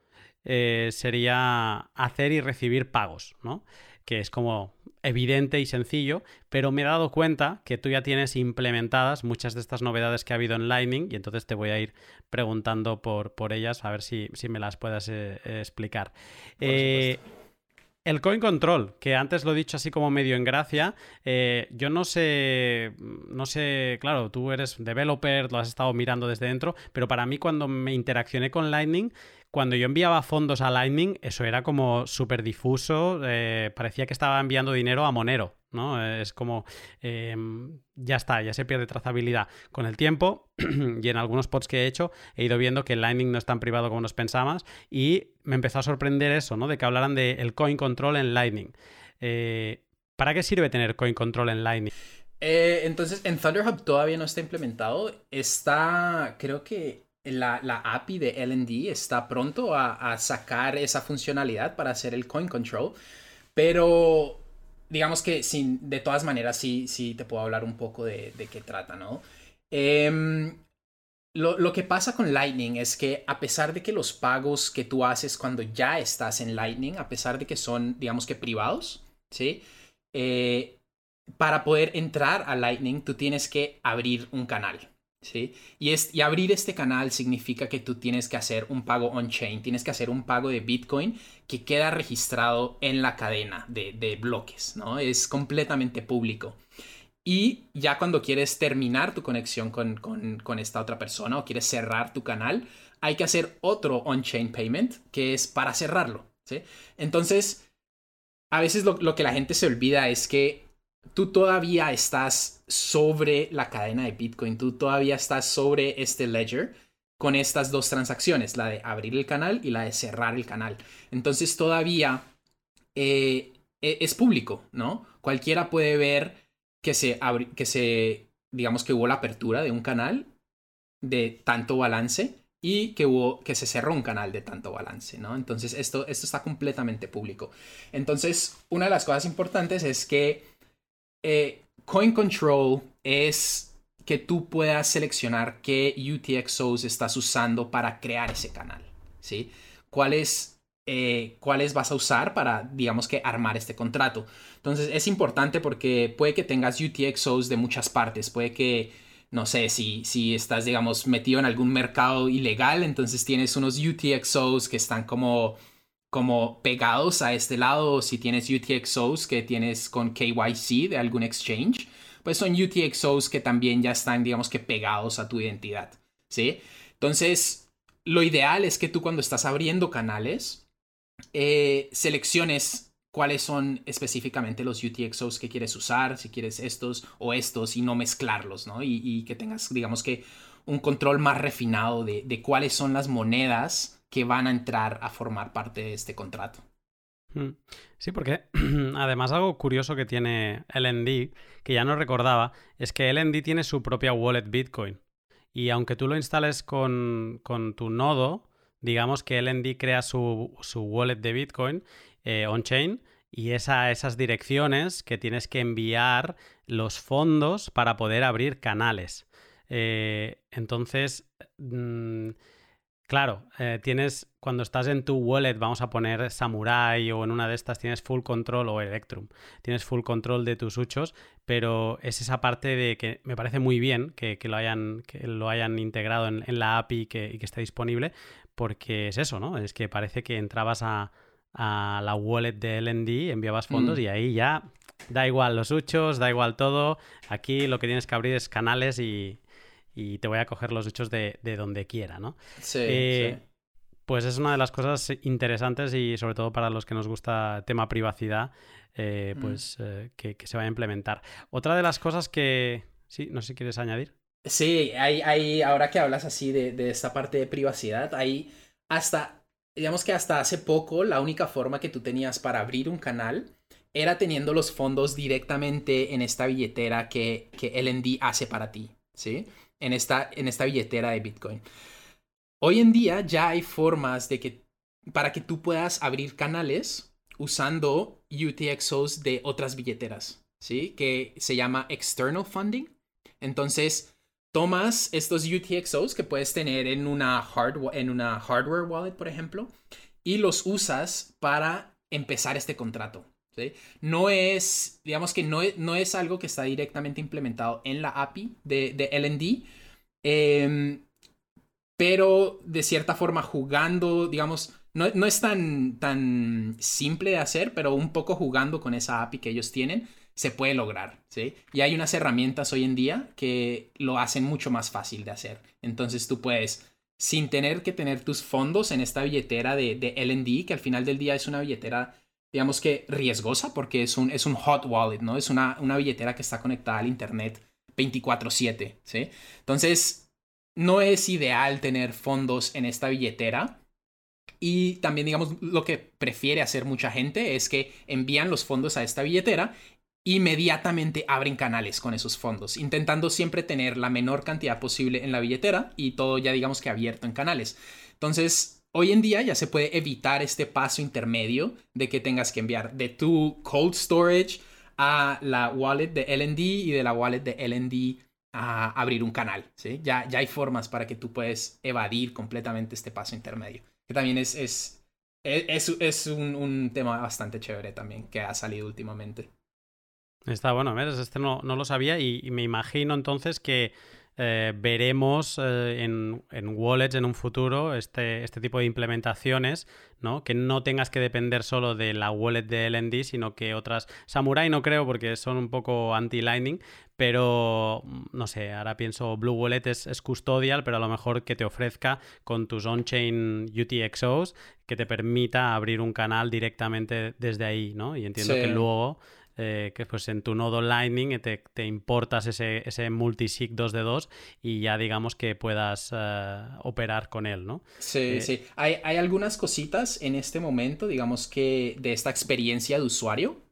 Speaker 1: sería hacer y recibir pagos, ¿no? Que es como evidente y sencillo, pero me he dado cuenta que tú ya tienes implementadas muchas de estas novedades que ha habido en Lightning y entonces te voy a ir preguntando por, por ellas a ver si, me las puedas eh, explicar. Eh, El coin control, que antes lo he dicho así como medio en gracia, eh, yo no sé, no sé, claro, tú eres developer, lo has estado mirando desde dentro, pero para mí cuando me interaccioné con Lightning, cuando yo enviaba fondos a Lightning, eso era como súper difuso, eh, parecía que estaba enviando dinero a Monero, ¿no? Es como, em, ya está, ya se pierde trazabilidad. Con el tiempo, y en algunos pods que he hecho, he ido viendo que Lightning no es tan privado como nos pensamos, y me empezó a sorprender eso, ¿no? De que hablaran del coin control en Lightning. Eh, ¿Para qué sirve tener coin control en Lightning?
Speaker 2: Eh, entonces, en Thunderhub todavía no está implementado. Está, creo que la, API de LND está pronto a, sacar esa funcionalidad para hacer el coin control, pero digamos que sin, de todas maneras sí, sí te puedo hablar un poco de, qué trata, ¿no? Em, lo, lo, que pasa con Lightning es que a pesar de que los pagos que tú haces cuando ya estás en Lightning, a pesar de que son, digamos que privados, ¿sí? Eh, para poder entrar a Lightning, tú tienes que abrir un canal. ¿Sí? Y, es, y abrir este canal significa que tú tienes que hacer un pago on-chain, tienes que hacer un pago de Bitcoin que queda registrado en la cadena de, bloques, ¿no? Es completamente público. Y ya cuando quieres terminar tu conexión con, esta otra persona o quieres cerrar tu canal, hay que hacer otro on-chain payment que es para cerrarlo, ¿sí? Entonces, a veces lo que la gente se olvida es que tú todavía estás sobre la cadena de Bitcoin, tú todavía estás sobre este ledger con estas dos transacciones, la de abrir el canal y la de cerrar el canal. Entonces todavía eh, e, es público, ¿no? Cualquiera puede ver que se, que se, digamos que hubo la apertura de un canal de tanto balance y que que se cerró un canal de tanto balance, ¿no? Entonces esto, esto está completamente público. Entonces, una de las cosas importantes es que eh, Coin Control es que tú puedas seleccionar qué UTXOs estás usando para crear ese canal, ¿sí? ¿Cuáles, eh, ¿Cuáles vas a usar para, digamos que, armar este contrato? Entonces, es importante porque puede que tengas UTXOs de muchas partes, puede que, no sé, si, si estás, digamos, metido en algún mercado ilegal, entonces tienes unos UTXOs que están como como pegados a este lado, si tienes UTXOs que tienes con KYC de algún exchange, pues son UTXOs que también ya están, digamos que pegados a tu identidad, ¿sí? Entonces, lo ideal es que tú cuando estás abriendo canales, eh, selecciones cuáles son específicamente los UTXOs que quieres usar, si quieres estos o estos y no mezclarlos, ¿no? Y, que tengas, digamos que, un control más refinado de, de cuáles son las monedas que van a entrar a formar parte de este contrato.
Speaker 1: Hmm. Sí, porque además algo curioso que tiene LND, que ya no recordaba, es que LND tiene su propia wallet Bitcoin. Y aunque tú lo instales con, tu nodo, digamos que LND crea su, wallet de Bitcoin eh, on-chain y esa, esas direcciones que tienes que enviar los fondos para poder abrir canales. Eh, entonces, mm, Claro, eh, tienes, cuando estás en tu wallet, vamos a poner Samurai o en una de estas tienes full control o Electrum, tienes full control de tus huchos, pero es esa parte de que me parece muy bien que, lo, hayan, que lo hayan integrado en, la API y que, esté disponible, porque es eso, ¿no? Es que parece que entrabas a, la wallet de LND, enviabas fondos mm. y ahí ya da igual los huchos, da igual todo, aquí lo que tienes que abrir es canales y, y te voy a coger los hechos de, donde quiera, ¿no?
Speaker 2: Eh, sí,
Speaker 1: Pues es una de las cosas interesantes y sobre todo para los que nos gusta tema privacidad, eh, mm. pues eh, que, se vaya a implementar. Otra de las cosas que... Sí, no sé si quieres añadir.
Speaker 2: Sí, hay, hay ahora que hablas así de, de esta parte de privacidad, hay hasta, digamos que hasta hace poco la única forma que tú tenías para abrir un canal era teniendo los fondos directamente en esta billetera que, que LND hace para ti, ¿sí? En esta, en esta billetera de Bitcoin. Hoy en día ya hay formas de que para que tú puedas abrir canales usando UTXOs de otras billeteras, ¿sí? Que se llama external funding. Entonces, tomas estos UTXOs que puedes tener en una, en una hardware wallet, por ejemplo, y los usas para empezar este contrato. No es, digamos que no es, no es, algo que está directamente implementado en la API de, de LND, em, pero de cierta forma jugando, digamos, no, no, es tan, tan simple de hacer, pero un poco jugando con esa API que ellos tienen, se puede lograr, ¿sí? Y hay unas herramientas hoy en día que lo hacen mucho más fácil de hacer. Entonces tú puedes, sin tener que tener tus fondos en esta billetera de, de LND, que al final del día es una billetera, digamos que riesgosa, porque es un, es un hot wallet, ¿no? Es una, una billetera que está conectada al Internet 24/7, ¿sí? Entonces, no es ideal tener fondos en esta billetera. Y también, digamos, lo que prefiere hacer mucha gente es que envían los fondos a esta billetera inmediatamente abren canales con esos fondos, intentando siempre tener la menor cantidad posible en la billetera y todo ya digamos que abierto en canales. Entonces, hoy en día ya se puede evitar este paso intermedio de que tengas que enviar de tu cold storage a la wallet de LND y de la wallet de LND a abrir un canal. ¿sí? Ya, ya hay formas para que tú puedes evadir completamente este paso intermedio, que también es, es, es, es un, un tema bastante chévere también que ha salido últimamente.
Speaker 1: Está bueno, ¿ves? Este no, no lo sabía y, me imagino entonces que eh, veremos eh, en, en, wallets en un futuro este, este tipo de implementaciones, ¿no? Que no tengas que depender solo de la wallet de LND, sino que otras... Samurai no creo porque son un poco anti-lightning, pero mm, no sé, ahora pienso Blue Wallet es, es, custodial, pero a lo mejor que te ofrezca con tus on-chain UTXOs que te permita abrir un canal directamente desde ahí, ¿no? Y entiendo que luego eh, que pues en tu nodo Lightning te, te importas ese, ese multisig 2 de 2 y ya digamos que puedas eh, operar con él, ¿no?
Speaker 2: Sí, eh, sí. Hay, hay algunas cositas en este momento, digamos que de esta experiencia de usuario,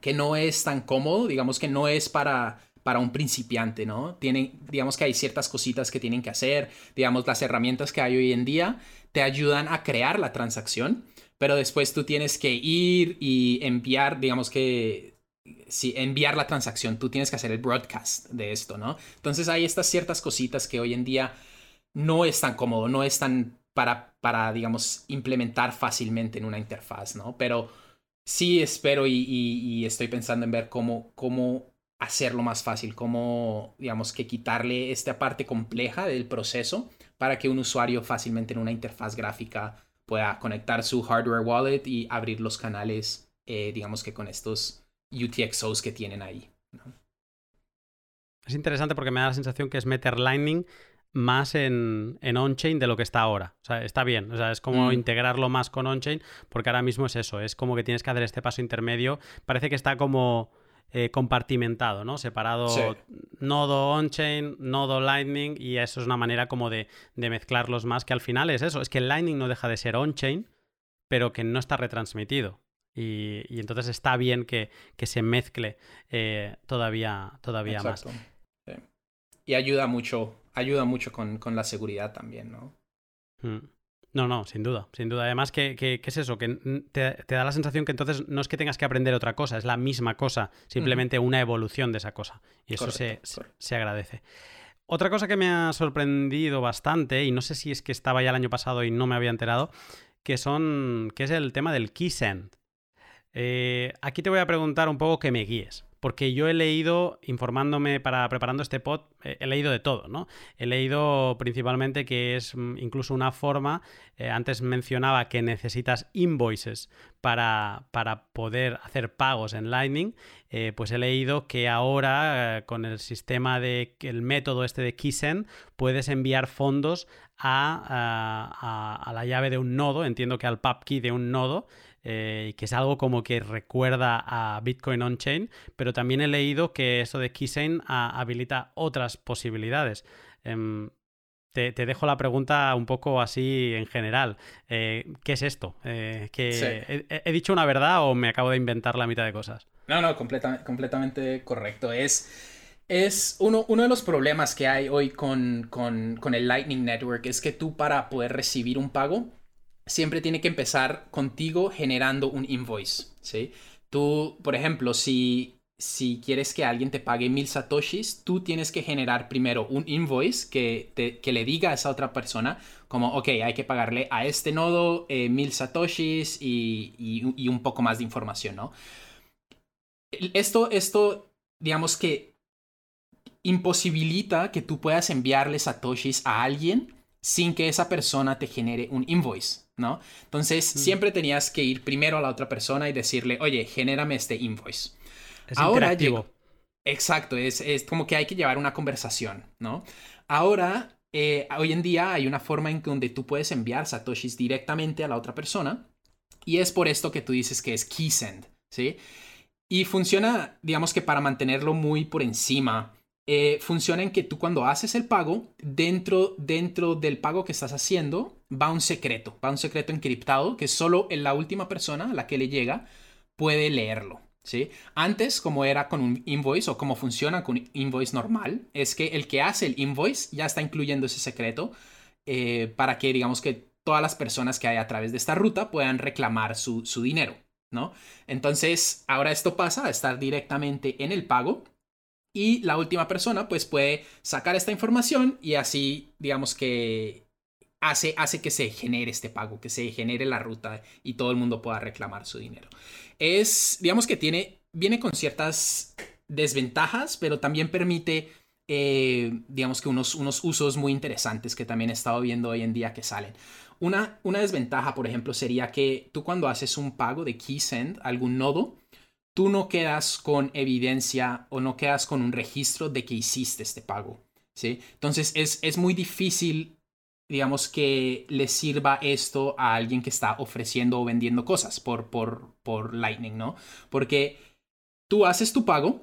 Speaker 2: que no es tan cómodo, digamos que no es para para un principiante, ¿no? Tienen, digamos que hay ciertas cositas que tienen que hacer, digamos, las herramientas que hay hoy en día te ayudan a crear la transacción, pero después tú tienes que ir y enviar, digamos que si enviar la transacción, tú tienes que hacer el broadcast de esto, ¿no? Entonces hay estas ciertas cositas que hoy en día no es tan cómodo, no es tan para, para digamos, implementar fácilmente en una interfaz, ¿no? Pero sí espero y, estoy pensando en ver cómo, cómo hacerlo más fácil, cómo, digamos, que quitarle esta parte compleja del proceso para que un usuario fácilmente en una interfaz gráfica pueda conectar su hardware wallet y abrir los canales, eh, digamos que con estos UTXOs que tienen ahí.
Speaker 1: Es interesante porque me da la sensación que es meter Lightning más en, en on-chain de lo que está ahora. O sea, está bien. O sea, es como mm. integrarlo más con on-chain, porque ahora mismo es eso. Es como que tienes que hacer este paso intermedio. Parece que está como eh, compartimentado, ¿no? Separado nodo on-chain, nodo Lightning, y eso es una manera como de, de, mezclarlos más, que al final es eso. Es que el Lightning no deja de ser on-chain, pero que no está retransmitido. Y, entonces está bien que, se mezcle eh, todavía, todavía más.
Speaker 2: Y ayuda mucho, ayuda mucho con, la seguridad también, ¿no?
Speaker 1: Mm. No, no, sin duda, sin duda. Además, que, es eso? Que te, da la sensación que entonces no es que tengas que aprender otra cosa, es la misma cosa, simplemente una evolución de esa cosa. Y eso se, se, agradece. Otra cosa que me ha sorprendido bastante, y no sé si es que estaba ya el año pasado y no me había enterado, que son. que es el tema del Keysend. Eh, aquí te voy a preguntar un poco que me guíes, porque yo he leído, informándome para preparando este pod, eh, he leído de todo, ¿no? He leído principalmente que es mm, incluso una forma, eh, antes mencionaba que necesitas invoices para, para poder hacer pagos en Lightning, pues he leído que ahora con el sistema de, el método este de Keysen, puedes enviar fondos a, a la llave de un nodo, entiendo que al PubKey de un nodo, eh, que es algo como que recuerda a Bitcoin on-chain, pero también he leído que eso de Keychain habilita otras posibilidades. Em, te, dejo la pregunta un poco así en general. Eh, ¿Qué es esto? Eh, que he, dicho una verdad o me acabo de inventar la mitad de cosas?
Speaker 2: No, no, completamente correcto. Es, es uno, uno, de los problemas que hay hoy con, con, con, el Lightning Network es que tú para poder recibir un pago siempre tiene que empezar contigo generando un invoice, ¿sí? Tú, por ejemplo, si, si quieres que alguien te pague mil satoshis, tú tienes que generar primero un invoice que, que le diga a esa otra persona como, ok, hay que pagarle a este nodo eh, mil satoshis y, y, un poco más de información, ¿no? Esto, esto, digamos que imposibilita que tú puedas enviarle satoshis a alguien sin que esa persona te genere un invoice. ¿No? Entonces, siempre tenías que ir primero a la otra persona y decirle, oye, genérame este invoice.
Speaker 1: Es Ahora interactivo.
Speaker 2: Exacto, es, es, como que hay que llevar una conversación, ¿no? Ahora, eh, hoy en día hay una forma en donde tú puedes enviar satoshis directamente a la otra persona y es por esto que tú dices que es keysend, ¿sí? Y funciona, digamos que para mantenerlo muy por encima, eh, funciona en que tú cuando haces el pago, dentro, dentro del pago que estás haciendo, va un secreto, va un secreto encriptado que solo la última persona a la que le llega puede leerlo. ¿sí? Antes, como era con un invoice o como funciona con un invoice normal, es que el que hace el invoice ya está incluyendo ese secreto eh, para que, digamos que todas las personas que hay a través de esta ruta puedan reclamar su, su dinero, ¿no? Entonces, ahora esto pasa a estar directamente en el pago y la última persona pues puede sacar esta información y así, digamos que hace, hace que se genere este pago, que se genere la ruta y todo el mundo pueda reclamar su dinero es, digamos que tiene, viene con ciertas desventajas, pero también permite, eh, digamos que unos, unos usos muy interesantes que también he estado viendo hoy en día que salen. Una, una desventaja, por ejemplo, sería que tú cuando haces un pago de KeySend a algún nodo, tú no quedas con evidencia o no quedas con un registro de que hiciste este pago. ¿sí? Entonces es, es muy difícil digamos que le sirva esto a alguien que está ofreciendo o vendiendo cosas por, por, por Lightning, ¿no? Porque tú haces tu pago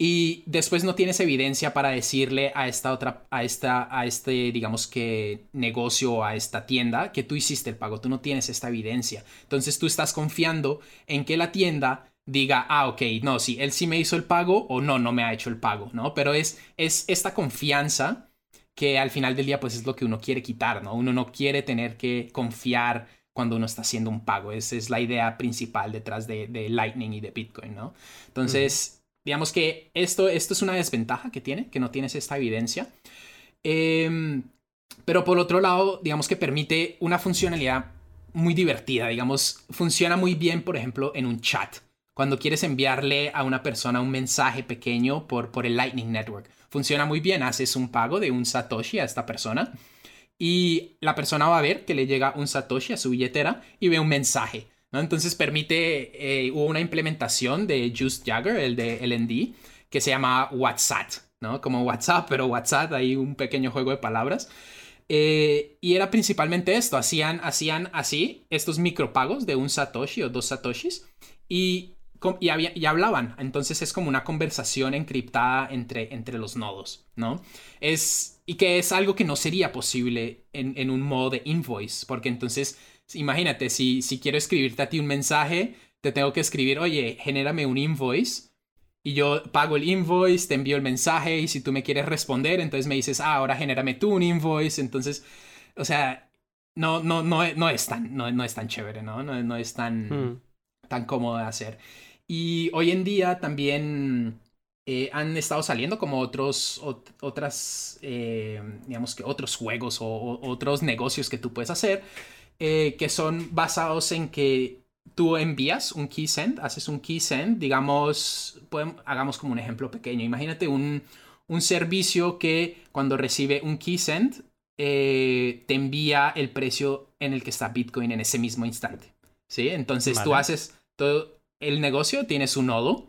Speaker 2: y después no tienes evidencia para decirle a esta otra, a esta, a este, digamos que negocio a esta tienda que tú hiciste el pago. Tú no tienes esta evidencia. Entonces tú estás confiando en que la tienda diga, ah, ok, no, sí, él sí me hizo el pago o no, no me ha hecho el pago, ¿no? Pero es, es esta confianza que al final del día pues es lo que uno quiere quitar, ¿no? Uno no quiere tener que confiar cuando uno está haciendo un pago. Esa es la idea principal detrás de, Lightning y de Bitcoin, ¿no? Entonces, digamos que esto, esto es una desventaja que tiene, que no tienes esta evidencia. Em, pero por otro lado, digamos que permite una funcionalidad muy divertida, digamos, funciona muy bien, por ejemplo, en un chat. Cuando quieres enviarle a una persona un mensaje pequeño por, por el Lightning Network funciona muy bien. Haces un pago de un Satoshi a esta persona y la persona va a ver que le llega un Satoshi a su billetera y ve un mensaje. ¿no? Entonces permite, eh, hubo una implementación de Just Jagger, el de LND, que se llama WhatsApp, ¿no? Como WhatsApp, pero WhatsApp, hay un pequeño juego de palabras. Eh, y era principalmente esto, hacían, hacían así estos micropagos de un Satoshi o dos Satoshis y y, hablaban. Entonces es como una conversación encriptada entre, entre los nodos, ¿no? Es, y que es algo que no sería posible en, un modo de invoice, porque entonces, imagínate, si, si quiero escribirte a ti un mensaje, te tengo que escribir, oye, genérame un invoice. Y yo pago el invoice, te envío el mensaje y si tú me quieres responder, entonces me dices, ah, ahora genérame tú un invoice. Entonces, o sea, no, no, no, no es tan, no, no es tan chévere, ¿no? No, no es tan, hmm. tan cómodo de hacer. Y hoy en día también eh, han estado saliendo como otros, otras, eh, digamos que otros juegos o, otros negocios que tú puedes hacer eh, que son basados en que tú envías un key send, haces un key send, digamos, hagamos como un ejemplo pequeño. Imagínate un, un servicio que cuando recibe un key send te envía el precio en el que está Bitcoin en ese mismo instante. ¿Sí? Entonces tú haces todo el negocio tiene su nodo,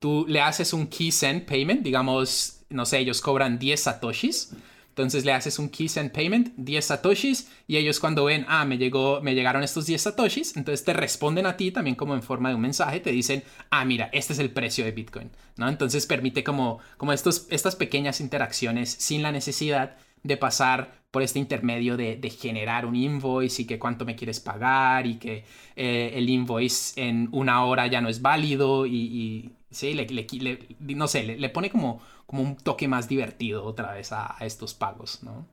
Speaker 2: tú le haces un key send payment, digamos, no sé, ellos cobran 10 satoshis. Entonces le haces un key send payment, 10 satoshis, y ellos cuando ven, ah, me, llegó, me llegaron estos 10 satoshis, entonces te responden a ti también como en forma de un mensaje, te dicen, ah, mira, este es el precio de Bitcoin, ¿no? Entonces permite como, como estos, estas pequeñas interacciones sin la necesidad de pasar por este intermedio de, generar un invoice y que cuánto me quieres pagar y que eh, el invoice en una hora ya no es válido y, sí, le, no sé, le, pone como, como un toque más divertido otra vez a, estos pagos, ¿no?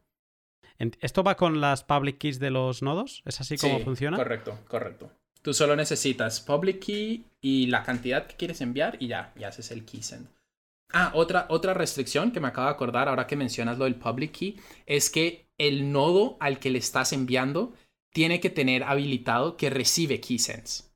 Speaker 1: ¿Esto va con las public keys de los nodos? ¿Es así como funciona?
Speaker 2: Correcto, correcto. Tú solo necesitas public key y la cantidad que quieres enviar y ya, ya haces el key send. Ah, otra, otra restricción que me acabo de acordar ahora que mencionas lo del public key es que el nodo al que le estás enviando tiene que tener habilitado que recibe keysends.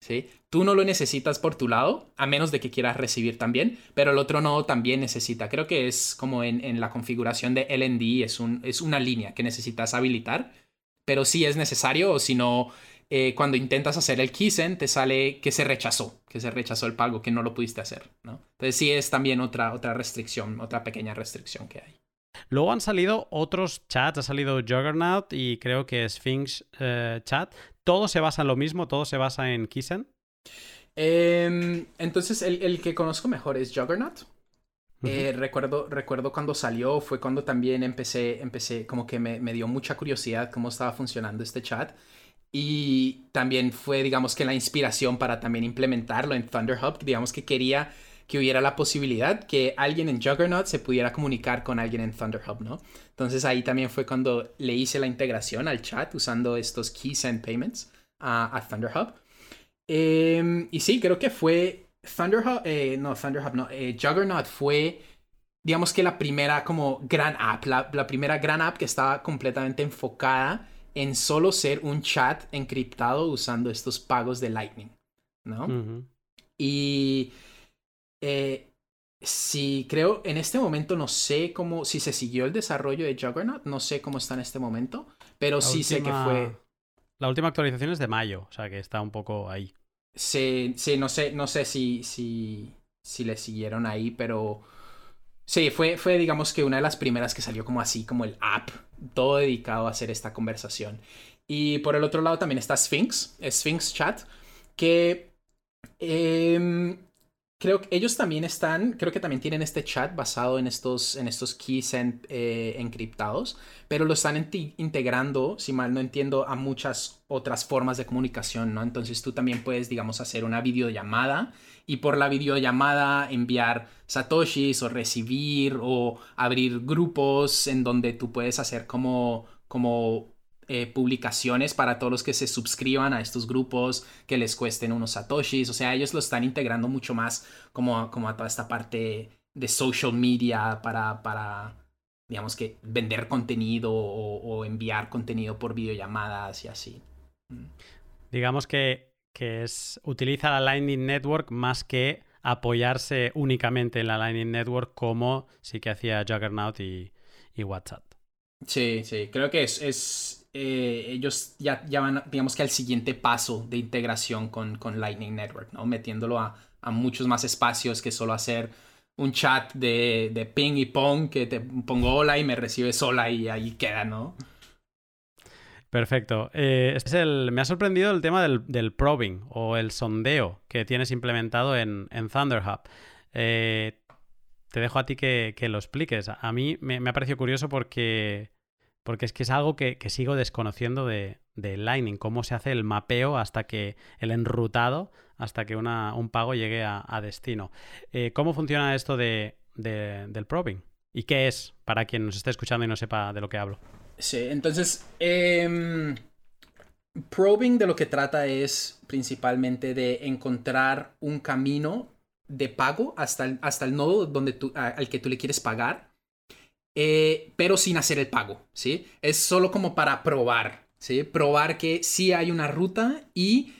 Speaker 2: ¿Sí? Tú no lo necesitas por tu lado, a menos de que quieras recibir también, pero el otro nodo también necesita. Creo que es como en, la configuración de LND, es, un, es una línea que necesitas habilitar pero sí es necesario o si no, eh, cuando intentas hacer el keysen te sale que se rechazó, que se rechazó el pago, que no lo pudiste hacer, ¿no? Entonces sí es también otra, otra restricción, otra pequeña restricción que hay.
Speaker 1: Luego han salido otros chats, ha salido Juggernaut y creo que Sphinx eh, Chat. ¿Todo se basa en lo mismo? ¿Todo se basa en Keysen?
Speaker 2: Em, entonces, el, que conozco mejor es Juggernaut. Eh, recuerdo, recuerdo cuando salió, fue cuando también empecé, empecé como que me, me, dio mucha curiosidad cómo estaba funcionando este chat. Y también fue, digamos que la inspiración para también implementarlo en Thunderhub. Digamos que quería que hubiera la posibilidad que alguien en Juggernaut se pudiera comunicar con alguien en Thunderhub, ¿no? Entonces ahí también fue cuando le hice la integración al chat usando estos Key Send Payments a, a Thunderhub. Em, y sí, creo que fue Thunderhub, eh, no, Thunderhub, no, eh, Juggernaut fue, digamos que la primera como gran app, la, primera gran app que estaba completamente enfocada en solo ser un chat encriptado usando estos pagos de Lightning, ¿no? Y eh, sí, creo, en este momento no sé cómo, si se siguió el desarrollo de Juggernaut, no sé cómo está en este momento, pero sí sé que fue...
Speaker 1: La última actualización es de mayo, o sea que está un poco ahí.
Speaker 2: Sí, sí, no sé, no sé si, si, si le siguieron ahí, pero sí, fue, fue digamos que una de las primeras que salió como así, como el app, todo dedicado a hacer esta conversación. Y por el otro lado también está Sphinx, Sphinx Chat, que em, creo que ellos también están, creo que también tienen este chat basado en estos, en estos keys eh, encriptados, pero lo están integrando, si mal no entiendo, a muchas otras formas de comunicación, ¿no? Entonces tú también puedes, digamos, hacer una videollamada y por la videollamada enviar satoshis o recibir o abrir grupos en donde tú puedes hacer como, como eh, publicaciones para todos los que se suscriban a estos grupos que les cuesten unos satoshis. O sea, ellos lo están integrando mucho más como, como a toda esta parte de social media para, para digamos que, vender contenido o, enviar contenido por videollamadas y así. Mm.
Speaker 1: Digamos que, que es, utiliza la Lightning Network más que apoyarse únicamente en la Lightning Network como sí que hacía Juggernaut y, y WhatsApp.
Speaker 2: Sí, sí, creo que es, es eh, ellos ya, ya, van, digamos que al siguiente paso de integración con, con Lightning Network, ¿no? Metiéndolo a, muchos más espacios que solo hacer un chat de, ping y pong que te pongo hola y me recibe sola y ahí queda, ¿no?
Speaker 1: Perfecto. Eh, es el, me ha sorprendido el tema del, probing o el sondeo que tienes implementado en, Thunderhub. Eh, te dejo a ti que, que lo expliques. A mí me, me, ha parecido curioso porque porque es que es algo que, sigo desconociendo de, Lightning, cómo se hace el mapeo hasta que el enrutado, hasta que un pago llegue a, destino. Eh, ¿Cómo funciona esto de, del probing? ¿Y qué es para quien nos esté escuchando y no sepa de lo que hablo?
Speaker 2: Sí, entonces, em, probing de lo que trata es principalmente de encontrar un camino de pago hasta el, hasta el nodo donde tú, al que tú le quieres pagar eh, pero sin hacer el pago, ¿sí? Es solo como para probar, ¿sí? Probar que sí hay una ruta y,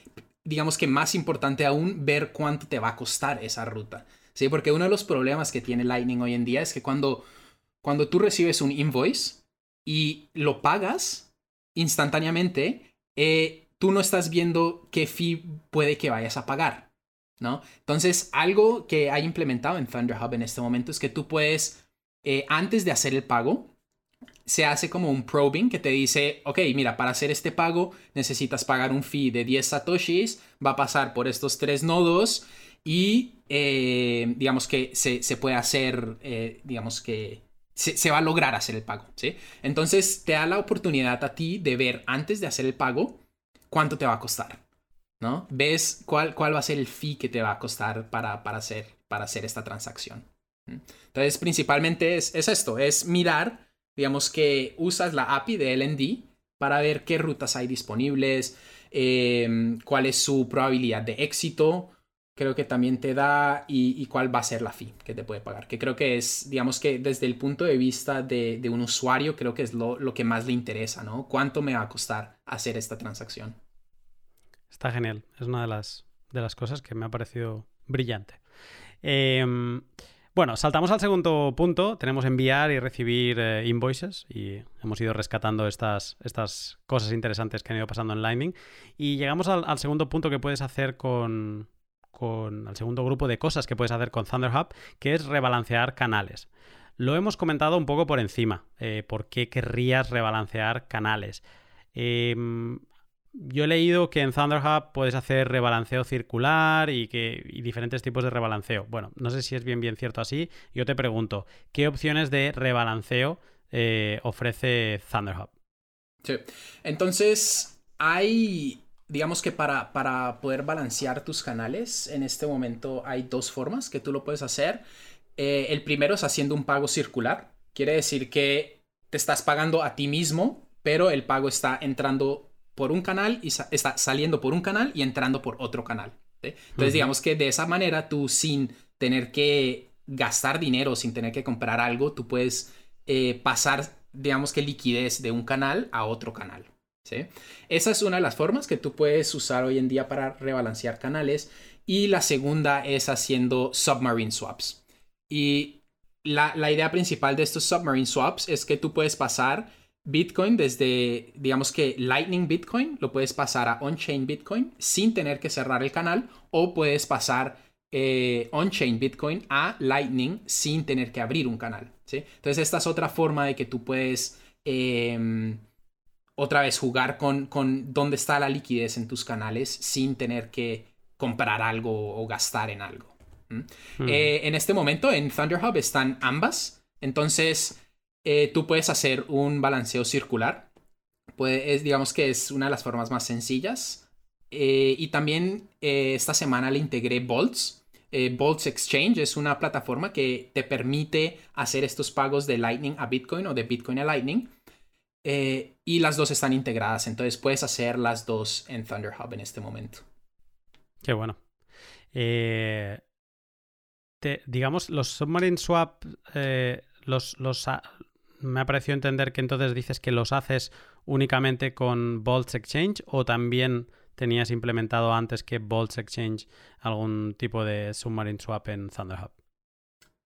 Speaker 2: digamos que más importante aún, ver cuánto te va a costar esa ruta, ¿sí? Porque uno de los problemas que tiene Lightning hoy en día es que cuando, cuando tú recibes un invoice y lo pagas instantáneamente, eh, tú no estás viendo qué fee puede que vayas a pagar, ¿no? Entonces, algo que hay implementado en Thunderhub en este momento es que tú puedes eh, antes de hacer el pago, se hace como un probing que te dice, ok, mira, para hacer este pago necesitas pagar un fee de 10 satoshis, va a pasar por estos tres nodos y eh, digamos que se, puede hacer, eh, digamos que se, va a lograr hacer el pago. Entonces te da la oportunidad a ti de ver antes de hacer el pago cuánto te va a costar, ¿no? Ves cuál, va a ser el fee que te va a costar para hacer esta transacción. Entonces, principalmente es, esto, es mirar, digamos que usas la API de LND para ver qué rutas hay disponibles, em, cuál es su probabilidad de éxito, creo que también te da y, cuál va a ser la fee que te puede pagar, que creo que es, digamos que desde el punto de vista de, un usuario, creo que es lo, lo, que más le interesa, ¿no? ¿Cuánto me va a costar hacer esta transacción?
Speaker 1: Está genial, es una de las, de las cosas que me ha parecido brillante. Eh, Bueno, saltamos al segundo punto. Tenemos enviar y recibir eh, invoices y hemos ido rescatando estas, estas cosas interesantes que han ido pasando en Lightning. Y llegamos al, segundo punto que puedes hacer con, con... el segundo grupo de cosas que puedes hacer con Thunder Hub, que es rebalancear canales. Lo hemos comentado un poco por encima. Eh, ¿Por qué querrías rebalancear canales? Em, yo he leído que en Thunder Hub puedes hacer rebalanceo circular y, que, diferentes tipos de rebalanceo. Bueno, no sé si es bien bien cierto así. Yo te pregunto, ¿qué opciones de rebalanceo eh, ofrece Thunder Hub?
Speaker 2: Sí. Entonces, hay, digamos que para, para poder balancear tus canales, en este momento hay dos formas que tú lo puedes hacer. Eh, el primero es haciendo un pago circular. Quiere decir que te estás pagando a ti mismo, pero el pago está entrando por un canal y está saliendo por un canal y entrando por otro canal. Entonces, digamos que de esa manera tú sin tener que gastar dinero, sin tener que comprar algo, tú puedes eh, pasar, digamos que liquidez de un canal a otro canal. ¿sí? Esa es una de las formas que tú puedes usar hoy en día para rebalancear canales. Y la segunda es haciendo submarine swaps. Y la, idea principal de estos submarine swaps es que tú puedes pasar Bitcoin desde, digamos que Lightning Bitcoin, lo puedes pasar a on-chain Bitcoin sin tener que cerrar el canal o puedes pasar eh, on-chain Bitcoin a Lightning sin tener que abrir un canal. ¿sí? Entonces esta es otra forma de que tú puedes em, otra vez jugar con, con dónde está la liquidez en tus canales sin tener que comprar algo o gastar en algo. Hmm. Eh, en este momento en Thunder Hub están ambas. Entonces, eh, tú puedes hacer un balanceo circular. Pues, digamos que es una de las formas más sencillas. Eh, y también esta semana le integré Bolts. Bolts Exchange es una plataforma que te permite hacer estos pagos de Lightning a Bitcoin o de Bitcoin a Lightning. y las dos están integradas. Entonces puedes hacer las dos en Thunder Hub en este momento.
Speaker 1: Qué bueno. Eh, digamos, los submarine swap, eh, los, los me ha parecido entender que entonces dices que los haces únicamente con Bolts Exchange o también tenías implementado antes que Bolts Exchange algún tipo de submarine swap en Thunder Hub.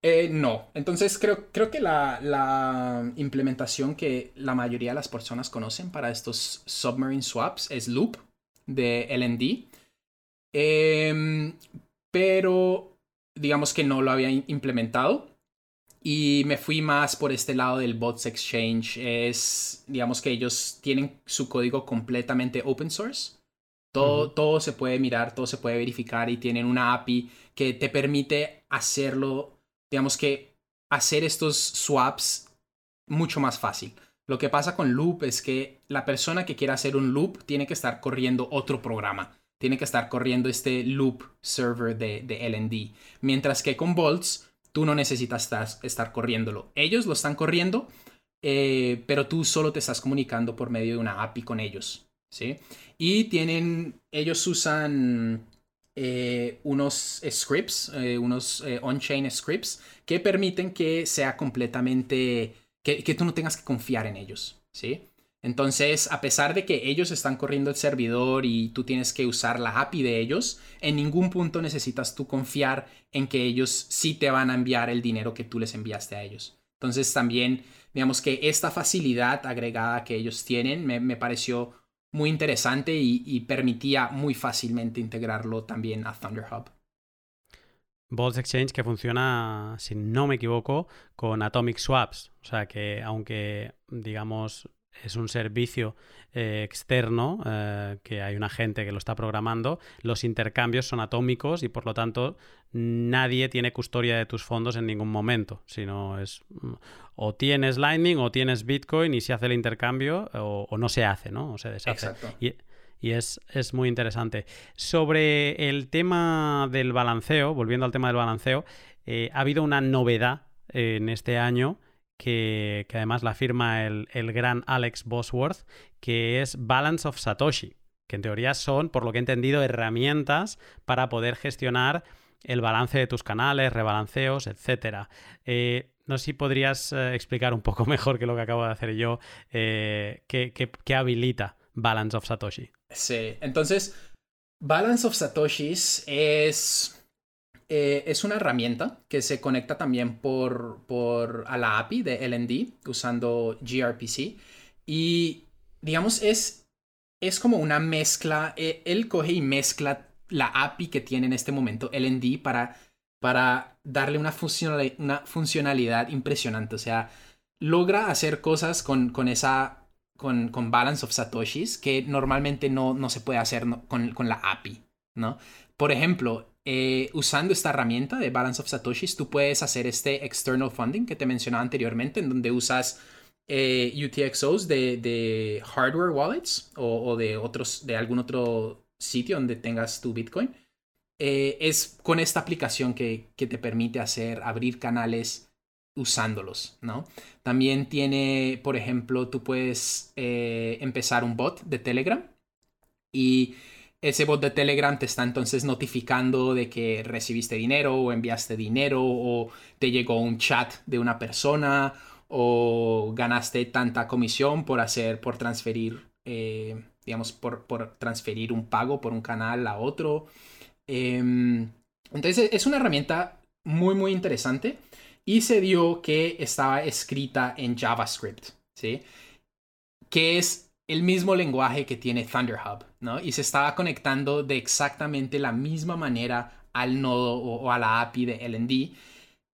Speaker 2: Eh, no, entonces creo, creo que la, la, implementación que la mayoría de las personas conocen para estos submarine swaps es Loop de LND. Em, pero digamos que no lo había implementado. Y me fui más por este lado del Bots Exchange. Es, digamos que ellos tienen su código completamente open source. Todo, todo se puede mirar, todo se puede verificar y tienen una API que te permite hacerlo, digamos que hacer estos swaps mucho más fácil. Lo que pasa con Loop es que la persona que quiera hacer un loop tiene que estar corriendo otro programa tiene que estar corriendo este loop server de, de LND. Mientras que con Bolts, tú no necesitas estar, corriéndolo. Ellos lo están corriendo, eh, pero tú solo te estás comunicando por medio de una API con ellos. ¿sí? Y tienen, ellos usan eh, unos scripts, eh, unos on-chain scripts, que permiten que sea completamente, que, que, tú no tengas que confiar en ellos. ¿sí? Entonces, a pesar de que ellos están corriendo el servidor y tú tienes que usar la API de ellos, en ningún punto necesitas tú confiar en que ellos sí te van a enviar el dinero que tú les enviaste a ellos. Entonces, también, digamos que esta facilidad agregada que ellos tienen me, pareció muy interesante y, permitía muy fácilmente integrarlo también a Thunder Hub.
Speaker 1: Bolts Exchange que funciona, si no me equivoco, con Atomic Swaps. O sea que aunque, digamos, es un servicio eh, externo eh, que hay una gente que lo está programando, los intercambios son atómicos y por lo tanto nadie tiene custodia de tus fondos en ningún momento, sino es mm, o tienes Lightning o tienes Bitcoin y se hace el intercambio o, no se hace, ¿no? O se deshace.
Speaker 2: Exacto.
Speaker 1: Y, es, muy interesante. Sobre el tema del balanceo, volviendo al tema del balanceo, eh, ha habido una novedad en este año que, además la firma el, gran Alex Bosworth, que es Balance of Satoshi, que en teoría son, por lo que he entendido, herramientas para poder gestionar el balance de tus canales, rebalanceos, etc. Eh, no sé si podrías eh, explicar un poco mejor que lo que acabo de hacer yo, eh, qué, habilita Balance of Satoshi.
Speaker 2: Sí, entonces, Balance of Satoshis es eh, es una herramienta que se conecta también por, por, a la API de LND usando gRPC. Y digamos, es, es como una mezcla. Eh, él coge y mezcla la API que tiene en este momento LND para, para darle una, funcionalidad, una funcionalidad impresionante. O sea, logra hacer cosas con, con esa. Con, con, Balance of Satoshis que normalmente no, no se puede hacer con, con la API, ¿no? Por ejemplo, eh, usando esta herramienta de Balance of Satoshis, tú puedes hacer este external funding que te mencionaba anteriormente, en donde usas eh, UTXOs de, hardware wallets o, de otros, de algún otro sitio donde tengas tu Bitcoin. Eh, es con esta aplicación que, te permite hacer, abrir canales usándolos, ¿no? También tiene, por ejemplo, tú puedes empezar un bot de Telegram y ese bot de Telegram te está entonces notificando de que recibiste dinero o enviaste dinero o te llegó un chat de una persona o ganaste tanta comisión por hacer, por transferir, eh, digamos, por, transferir un pago por un canal a otro. Em, entonces es una herramienta muy, muy interesante y se dio que estaba escrita en JavaScript, ¿sí? Que es el mismo lenguaje que tiene Thunderhub, ¿no? Y se estaba conectando de exactamente la misma manera al nodo o, a la API de LND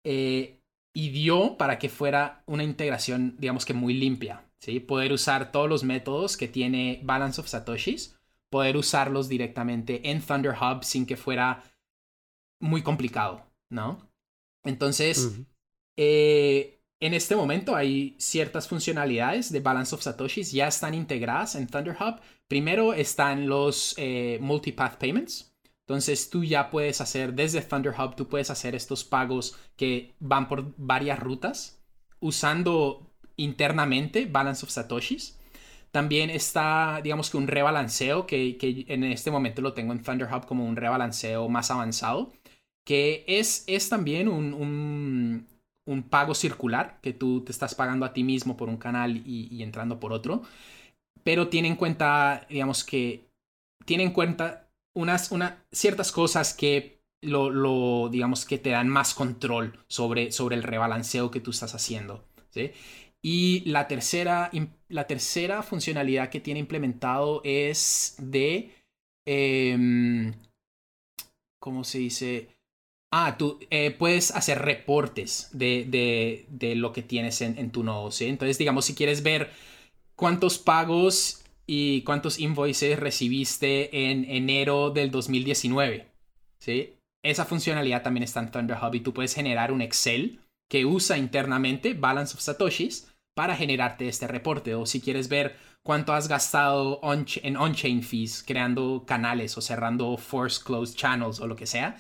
Speaker 2: eh, y dio para que fuera una integración, digamos que muy limpia, ¿sí? Poder usar todos los métodos que tiene Balance of Satoshis, poder usarlos directamente en Thunderhub sin que fuera muy complicado, ¿no? Entonces, eh, en este momento hay ciertas funcionalidades de Balance of Satoshis ya están integradas en Thunderhub. Primero están los eh, multipath payments. Entonces tú ya puedes hacer desde Thunderhub, tú puedes hacer estos pagos que van por varias rutas usando internamente Balance of Satoshis. También está, digamos que un rebalanceo, que, en este momento lo tengo en Thunderhub como un rebalanceo más avanzado, que es, es también un pago circular, que tú te estás pagando a ti mismo por un canal y, entrando por otro, pero tiene en cuenta, digamos que, tiene en cuenta unas, una, ciertas cosas que lo, lo, digamos que te dan más control sobre, sobre el rebalanceo que tú estás haciendo, ¿sí? Y la tercera, la tercera funcionalidad que tiene implementado es de, em, ¿cómo se dice? Ah, tú eh, puedes hacer reportes de, de, lo que tienes en, tu nodo, ¿sí? Entonces, digamos, si quieres ver cuántos pagos y cuántos invoices recibiste en enero del 2019, ¿sí? Esa funcionalidad también está en Thunderhub y tú puedes generar un Excel que usa internamente Balance of Satoshis para generarte este reporte. O si quieres ver cuánto has gastado en on-chain fees creando canales o cerrando force closed channels o lo que sea,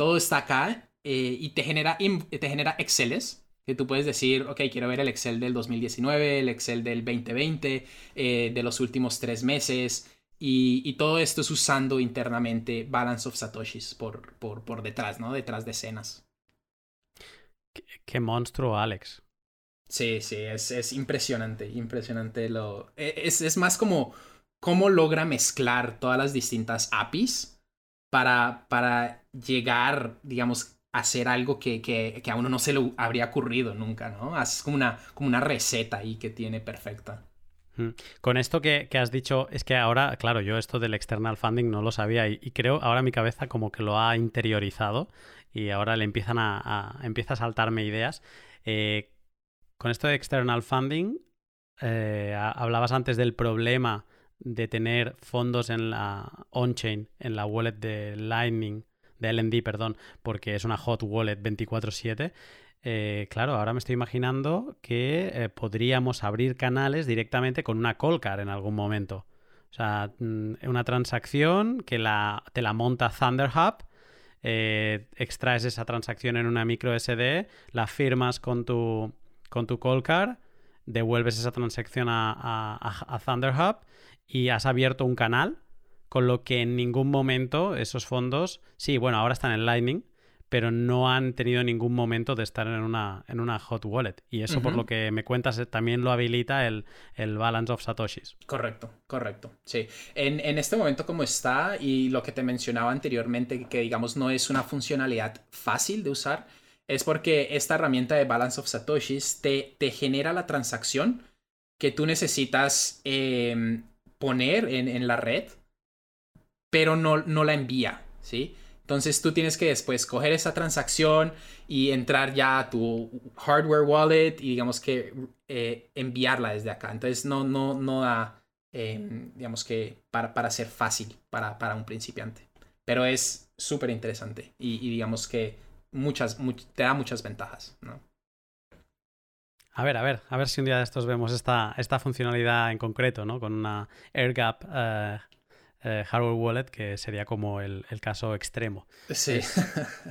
Speaker 2: todo está acá eh, y te genera, te genera Exceles que tú puedes decir, ok, quiero ver el Excel del 2019, el Excel del 2020, eh, de los últimos tres meses. Y, todo esto es usando internamente Balance of Satoshis por, por, por detrás, ¿no? Detrás de escenas.
Speaker 1: Qué, monstruo, Alex.
Speaker 2: Sí, sí, es, es impresionante, impresionante lo... E, es, es, más como cómo logra mezclar todas las distintas APIs para, para llegar, digamos, a hacer algo que, que, a uno no se le habría ocurrido nunca, ¿no? Es como una, como una receta ahí que tiene perfecta.
Speaker 1: Con esto que, has dicho, es que ahora, claro, yo esto del external funding no lo sabía y, creo ahora mi cabeza como que lo ha interiorizado y ahora le empiezan a, empieza a saltarme ideas. Eh, con esto de external funding, eh, hablabas antes del problema de tener fondos en la on-chain, en la wallet de Lightning, de LND, perdón, porque es una hot wallet 24/7. Eh, claro, ahora me estoy imaginando que eh, podríamos abrir canales directamente con una Colcar en algún momento. O sea, mm, una transacción que la, te la monta Thunderhub, eh, extraes esa transacción en una micro SD, la firmas con tu, con tu Colcar, devuelves esa transacción a, a, a Thunderhub y has abierto un canal, con lo que en ningún momento esos fondos, sí, bueno, ahora están en Lightning, pero no han tenido ningún momento de estar en una, en una hot wallet. Y eso, por lo que me cuentas, eh, también lo habilita el, el balance of satoshis.
Speaker 2: Correcto, correcto. Sí. En, en, este momento como está y lo que te mencionaba anteriormente, que digamos no es una funcionalidad fácil de usar, es porque esta herramienta de balance of satoshis te, te genera la transacción que tú necesitas em, poner en, en, la red, pero no, no la envía, ¿sí? Entonces tú tienes que después coger esa transacción y entrar ya a tu hardware wallet y digamos que eh, enviarla desde acá. Entonces no, no, no da, em, digamos que para, para ser fácil para, para un principiante. Pero es súper interesante y, y, digamos que muchas, te da muchas ventajas, ¿no?
Speaker 1: A ver, a ver, a ver si un día de estos vemos esta, esta funcionalidad en concreto, ¿no? Con una AirGap uh, eh, hardware wallet, que sería como el, caso extremo.
Speaker 2: Sí.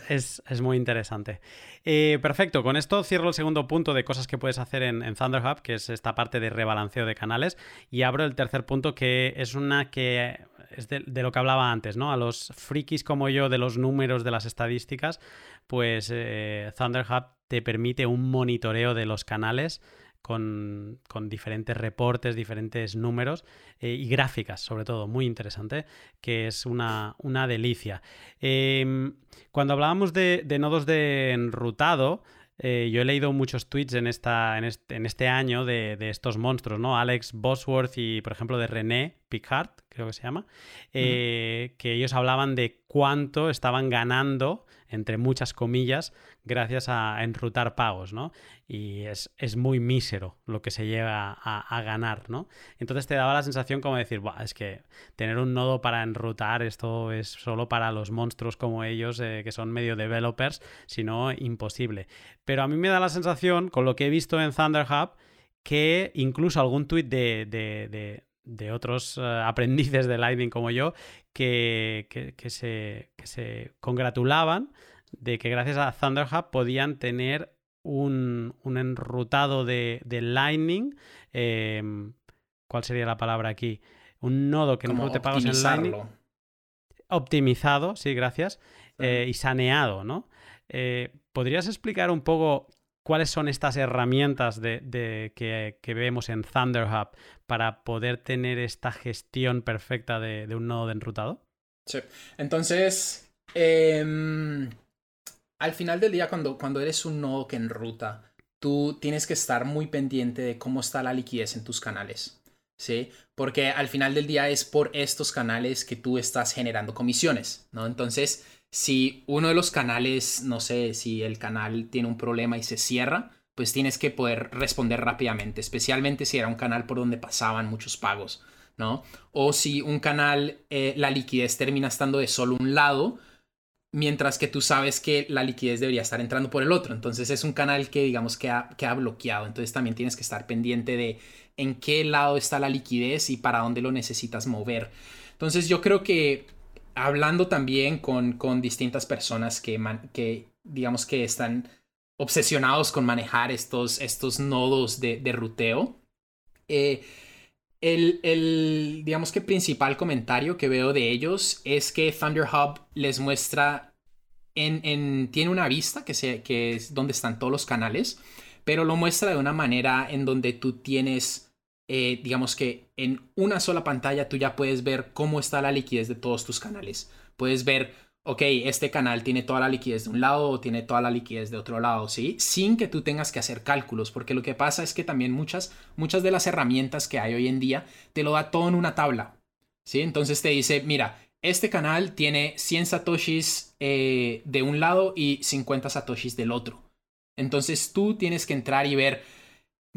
Speaker 1: Es, muy interesante. Eh, perfecto, con esto cierro el segundo punto de cosas que puedes hacer en, en Thunder Hub, que es esta parte de rebalanceo de canales, y abro el tercer punto, que es una que es de, lo que hablaba antes, ¿no? A los frikis como yo de los números de las estadísticas, pues eh, Thunder Hub te permite un monitoreo de los canales con, diferentes reportes, diferentes números eh, y gráficas, sobre todo, muy interesante, que es una, una delicia. Em, cuando hablábamos de, nodos de enrutado, eh, yo he leído muchos tweets en, esta, en, este, año de, estos monstruos, ¿no? Alex Bosworth y, por ejemplo, de René Picard, creo que se llama, eh, que ellos hablaban de cuánto estaban ganando entre muchas comillas, gracias a enrutar pagos, ¿no? Y es, muy mísero lo que se llega a, ganar, ¿no? Entonces te daba la sensación como decir, es que tener un nodo para enrutar, esto es solo para los monstruos como ellos, eh, que son medio developers, sino imposible. Pero a mí me da la sensación, con lo que he visto en Thunder Hub, que incluso algún tweet de, de otros eh, aprendices de Lightning como yo que, se, se, congratulaban de que gracias a Thunder Hub podían tener un, enrutado de, Lightning. Em, ¿Cuál sería la palabra aquí? Un nodo que enrute pagos en Lightning. Optimizado, sí, gracias. Eh, y saneado, ¿no? Eh, ¿Podrías explicar un poco cuáles son estas herramientas de, que, vemos en Thunder Hub para poder tener esta gestión perfecta de, un nodo de enrutado?
Speaker 2: Sí. Entonces, em, al final del día, cuando, cuando eres un nodo que enruta, tú tienes que estar muy pendiente de cómo está la liquidez en tus canales. ¿Sí? Porque al final del día es por estos canales que tú estás generando comisiones, ¿no? Entonces, si uno de los canales, no sé, si el canal tiene un problema y se cierra, pues tienes que poder responder rápidamente, especialmente si era un canal por donde pasaban muchos pagos, ¿no? O si un canal, eh, la liquidez termina estando de solo un lado, mientras que tú sabes que la liquidez debería estar entrando por el otro. Entonces es un canal que digamos que ha, que ha bloqueado. Entonces también tienes que estar pendiente de en qué lado está la liquidez y para dónde lo necesitas mover. Entonces yo creo que hablando también con, con distintas personas que, que, digamos que están obsesionados con manejar estos, estos nodos de, de ruteo, eh, el, el, digamos que principal comentario que veo de ellos es que Thunder Hub les muestra, en, en, tiene una vista que, se, que es donde están todos los canales, pero lo muestra de una manera en donde tú tienes eh, digamos que en una sola pantalla tú ya puedes ver cómo está la liquidez de todos tus canales. Puedes ver, ok, este canal tiene toda la liquidez de un lado o tiene toda la liquidez de otro lado, ¿sí? Sin que tú tengas que hacer cálculos, porque lo que pasa es que también muchas, muchas de las herramientas que hay hoy en día te lo da todo en una tabla, ¿sí? Entonces te dice, mira, este canal tiene 100 satoshis eh, de un lado y 50 satoshis del otro. Entonces tú tienes que entrar y ver,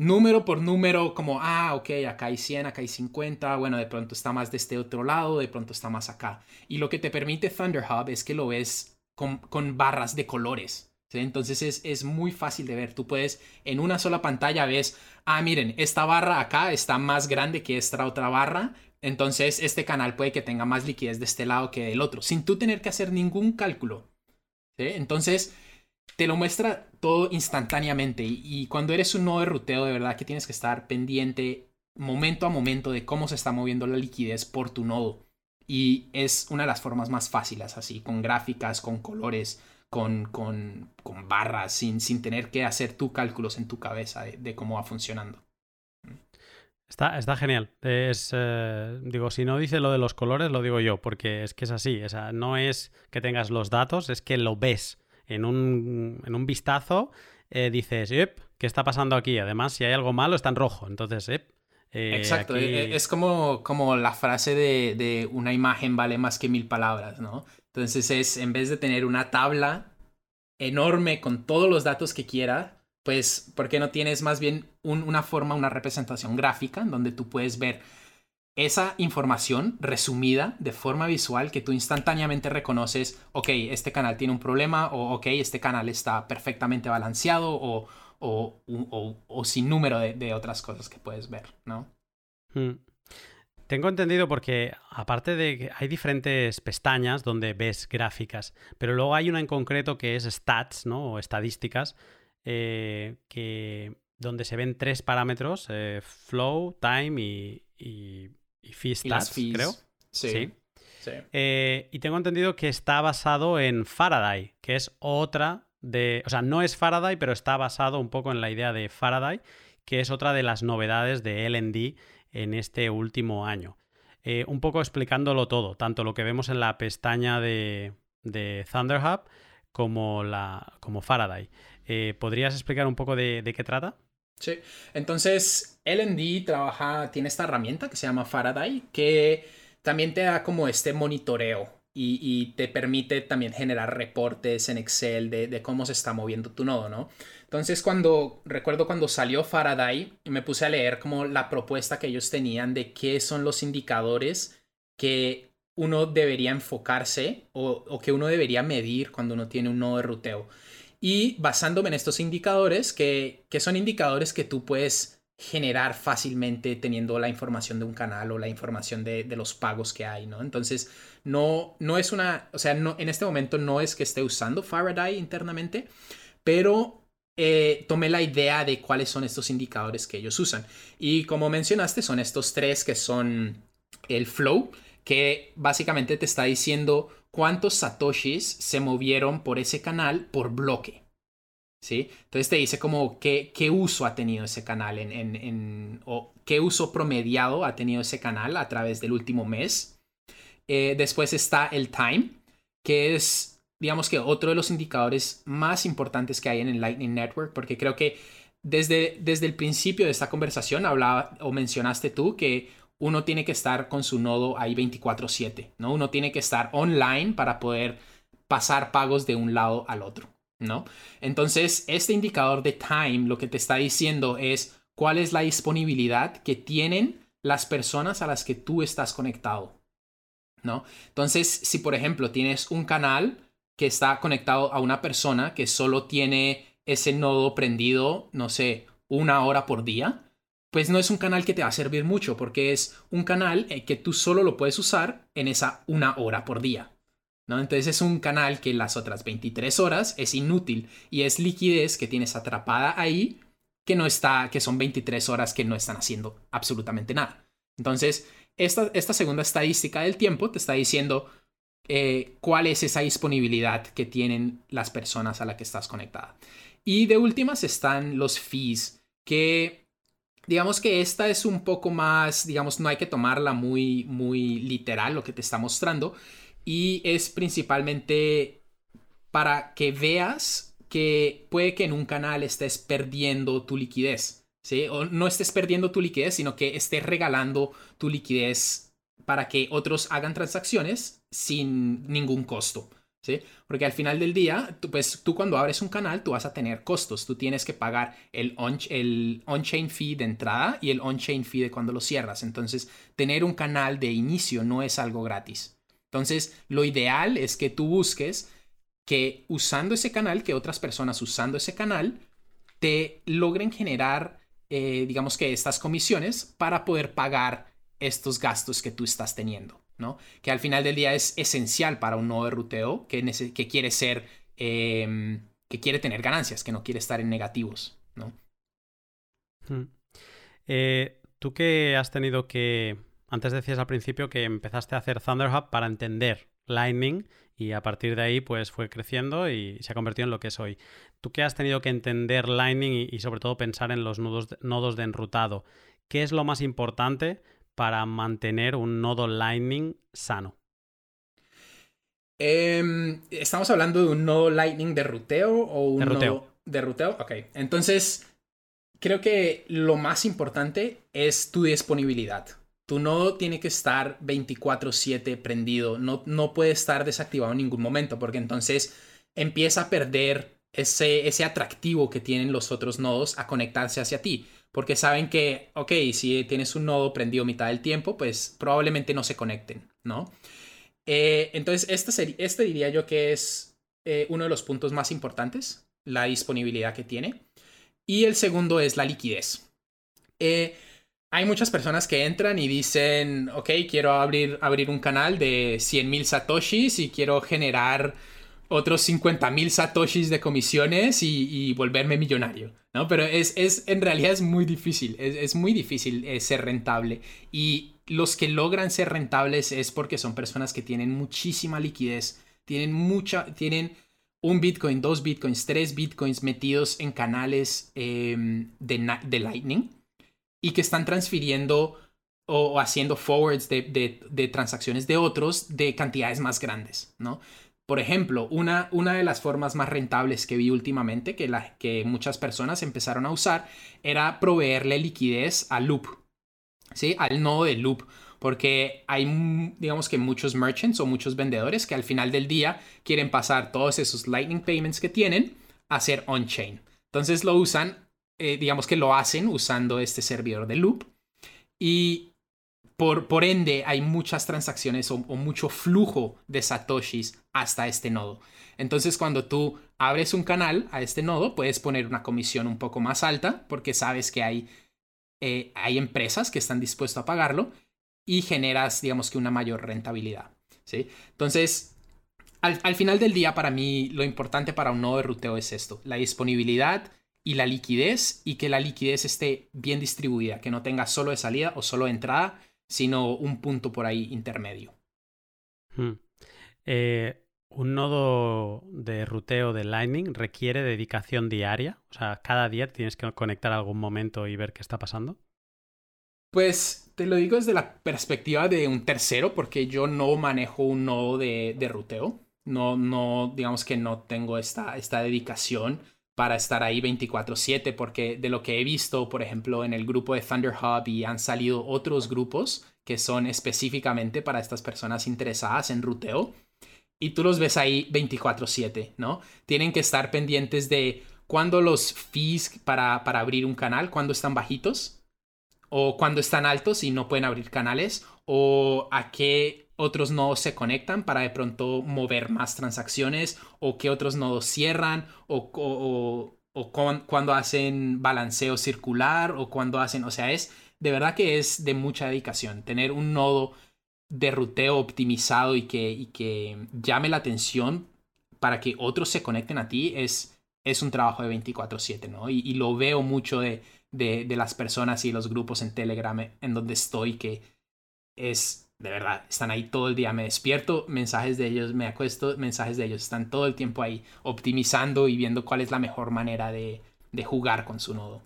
Speaker 2: número por número, como, ah, ok, acá hay 100, acá hay 50, bueno, de pronto está más de este otro lado, de pronto está más acá. Y lo que te permite Thunder Hub es que lo ves con, con barras de colores. Entonces es, es, muy fácil de ver. Tú puedes en una sola pantalla ves, ah, miren, esta barra acá está más grande que esta otra barra. Entonces este canal puede que tenga más liquidez de este lado que del otro, sin tú tener que hacer ningún cálculo. Entonces te lo muestra todo instantáneamente y, cuando eres un nodo de ruteo de verdad que tienes que estar pendiente momento a momento de cómo se está moviendo la liquidez por tu nodo. Y es una de las formas más fáciles, así, con gráficas, con colores, con, con, con barras, sin, sin, tener que hacer tú cálculos en tu cabeza de, cómo va funcionando.
Speaker 1: Está, está genial. Es, eh, digo, si no dice lo de los colores, lo digo yo, porque es que es así. O sea, no es que tengas los datos, es que lo ves en un, en un vistazo. Eh, dices, ¿qué está pasando aquí? Además, si hay algo malo, está en rojo. Entonces,
Speaker 2: eh, Exacto, eh, es como, como la frase de, de, una imagen vale más que mil palabras, ¿no? Entonces es, en vez de tener una tabla enorme con todos los datos que quiera, pues, ¿por qué no tienes más bien una forma, una representación gráfica en donde tú puedes ver esa información resumida de forma visual que tú instantáneamente reconoces, ok, este canal tiene un problema o ok, este canal está perfectamente balanceado o, o, sin número de, otras cosas que puedes ver, ¿no?
Speaker 1: Hmm. Tengo entendido porque aparte de que hay diferentes pestañas donde ves gráficas, pero luego hay una en concreto que es stats, ¿no? O estadísticas, eh, que, donde se ven tres parámetros, eh, flow, time y, y, fee stats, creo.
Speaker 2: Sí.
Speaker 1: Eh, y tengo entendido que está basado en Faraday, que es otra o sea, no es Faraday, pero está basado un poco en la idea de Faraday, que es otra de las novedades de LD en este último año. Eh, un poco explicándolo todo, tanto lo que vemos en la pestaña de, de Thunderhub como, la, como Faraday. Eh, ¿Podrías explicar un poco de, qué trata?
Speaker 2: Sí, entonces LD trabaja, tiene esta herramienta que se llama Faraday, que también te da como este monitoreo y, te permite también generar reportes en Excel de, cómo se está moviendo tu nodo, ¿no? Entonces, cuando recuerdo cuando salió Faraday, me puse a leer como la propuesta que ellos tenían de qué son los indicadores que uno debería enfocarse o, que uno debería medir cuando uno tiene un nodo de ruteo. Y basándome en estos indicadores, que, que son indicadores que tú puedes generar fácilmente teniendo la información de un canal o la información de, de los pagos que hay, ¿no? Entonces, no, no es una, o sea, no, en este momento no es que esté usando Faraday internamente, pero eh, tomé la idea de cuáles son estos indicadores que ellos usan. Y como mencionaste, son estos tres que son el flow, que básicamente te está diciendo cuántos satoshis se movieron por ese canal por bloque. ¿Sí? Entonces te dice como qué, qué uso ha tenido ese canal en, en, en, o qué uso promediado ha tenido ese canal a través del último mes. Eh, después está el time, que es, digamos que otro de los indicadores más importantes que hay en el Lightning Network, porque creo que desde, desde el principio de esta conversación hablaba o mencionaste tú que uno tiene que estar con su nodo ahí 24/7, ¿no? Uno tiene que estar online para poder pasar pagos de un lado al otro, ¿no? Entonces, este indicador de time lo que te está diciendo es cuál es la disponibilidad que tienen las personas a las que tú estás conectado, ¿no? Entonces, si por ejemplo tienes un canal que está conectado a una persona que solo tiene ese nodo prendido, no sé, una hora por día, pues no es un canal que te va a servir mucho porque es un canal eh, que tú solo lo puedes usar en esa una hora por día. ¿no? Entonces es un canal que las otras 23 horas es inútil y es liquidez que tienes atrapada ahí que no está, que son 23 horas que no están haciendo absolutamente nada. Entonces, esta, segunda estadística del tiempo te está diciendo eh, cuál es esa disponibilidad que tienen las personas a la que estás conectada. Y de últimas están los fees, que digamos que esta es un poco más, digamos, no hay que tomarla muy, muy literal lo que te está mostrando. Y es principalmente para que veas que puede que en un canal estés perdiendo tu liquidez. ¿sí? O no estés perdiendo tu liquidez, sino que estés regalando tu liquidez para que otros hagan transacciones sin ningún costo. ¿Sí? Porque al final del día, tú, pues tú cuando abres un canal, tú vas a tener costos. Tú tienes que pagar el on-chain on fee de entrada y el on-chain fee de cuando lo cierras. Entonces, tener un canal de inicio no es algo gratis. Entonces, lo ideal es que tú busques que usando ese canal, que otras personas usando ese canal, te logren generar eh, digamos que estas comisiones para poder pagar estos gastos que tú estás teniendo, Que al final del día es esencial para un nodo de ruteo que, que quiere ser, em, que quiere tener ganancias, que no quiere estar en negativos, ¿no?
Speaker 1: Hmm. Eh, tú que has tenido que antes decías al principio que empezaste a hacer Thunderhub para entender Lightning y a partir de ahí pues fue creciendo y se ha convertido en lo que es hoy. Tú que has tenido que entender Lightning y, sobre todo pensar en los nodos de enrutado, ¿qué es lo más importante para mantener un nodo Lightning sano?
Speaker 2: Em, ¿Estamos hablando de un nodo Lightning de ruteo o un
Speaker 1: de ruteo.
Speaker 2: nodo de ruteo? Ok, entonces creo que lo más importante es tu disponibilidad. Tu nodo tiene que estar 24/7 prendido, no, no puede estar desactivado en ningún momento porque entonces empieza a perder ese, ese atractivo que tienen los otros nodos a conectarse hacia ti. Porque saben que, ok, si tienes un nodo prendido mitad del tiempo, pues probablemente no se conecten, ¿no? Eh, entonces, este, este diría yo que es eh, uno de los puntos más importantes, la disponibilidad que tiene. Y el segundo es la liquidez. Eh, hay muchas personas que entran y dicen, ok, quiero abrir, abrir un canal de 100.000 satoshis y quiero generar otros 50.000 satoshis de comisiones y, volverme millonario, ¿no? Pero es, es, en realidad es muy difícil, es, es muy difícil ser rentable. Y los que logran ser rentables es porque son personas que tienen muchísima liquidez, tienen mucha, tienen un Bitcoin, dos Bitcoins, tres Bitcoins metidos en canales em, de, de, Lightning y que están transfiriendo o, haciendo forwards de, de, transacciones de otros de cantidades más grandes, ¿no? Por ejemplo, una, una de las formas más rentables que vi últimamente, que, que muchas personas empezaron a usar, era proveerle liquidez a Loop, ¿sí? Al nodo de Loop porque hay, digamos que muchos merchants o muchos vendedores que al final del día quieren pasar todos esos Lightning Payments que tienen a ser on-chain. Entonces lo usan, eh, digamos que lo hacen usando este servidor de Loop y por, por ende hay muchas transacciones o mucho flujo de satoshis hasta este nodo. Entonces cuando tú abres un canal a este nodo puedes poner una comisión un poco más alta porque sabes que hay eh, hay empresas que están dispuestas a pagarlo y generas, digamos que una mayor rentabilidad. ¿sí? Entonces, al, final del día, para mí, lo importante para un nodo de ruteo es esto, la disponibilidad y la liquidez y que la liquidez esté bien distribuida, que no tenga solo de salida o solo de entrada, sino un punto por ahí intermedio.
Speaker 1: Hmm. Eh, un nodo de ruteo de Lightning requiere dedicación diaria, o sea, cada día tienes que conectar algún momento y ver qué está pasando.
Speaker 2: Pues te lo digo desde la perspectiva de un tercero, porque yo no manejo un nodo de, ruteo. No, no, digamos que no tengo esta, esta dedicación para estar ahí 24/7, porque de lo que he visto, por ejemplo, en el grupo de Thunder Hub y han salido otros grupos que son específicamente para estas personas interesadas en ruteo, y tú los ves ahí 24/7, ¿no? Tienen que estar pendientes de cuándo los fees para, para abrir un canal, cuándo están bajitos, o cuando están altos y no pueden abrir canales, o a qué otros nodos se conectan para de pronto mover más transacciones, o qué otros nodos cierran, o, cuando hacen balanceo circular, o cuando hacen, o sea, es de verdad que es de mucha dedicación. Tener un nodo de ruteo optimizado y que, llame la atención para que otros se conecten a ti es, es un trabajo de 24/7, ¿no? y lo veo mucho de de, las personas y los grupos en Telegram en donde estoy, que es de verdad, están ahí todo el día. Me despierto, mensajes de ellos, me acuesto, mensajes de ellos. Están todo el tiempo ahí optimizando y viendo cuál es la mejor manera de, jugar con su nodo.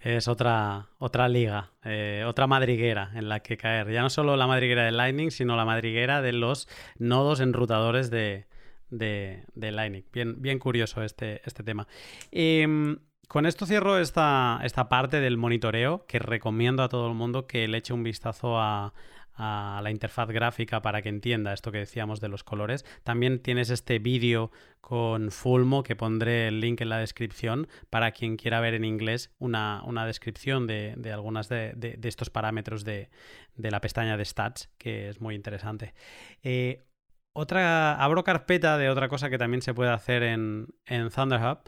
Speaker 1: Es otra, otra liga, eh, otra madriguera en la que caer. Ya no solo la madriguera de Lightning, sino la madriguera de los nodos enrutadores de, de, Lightning. Bien, bien curioso este, este tema. Em, con esto cierro esta, esta parte del monitoreo que recomiendo a todo el mundo que le eche un vistazo a, la interfaz gráfica para que entienda esto que decíamos de los colores. También tienes este vídeo con Fulmo que pondré el link en la descripción para quien quiera ver en inglés una, descripción de, de algunas de, estos parámetros de, la pestaña de stats, que es muy interesante. Eh, otra, abro carpeta de otra cosa que también se puede hacer en, en Thunderhub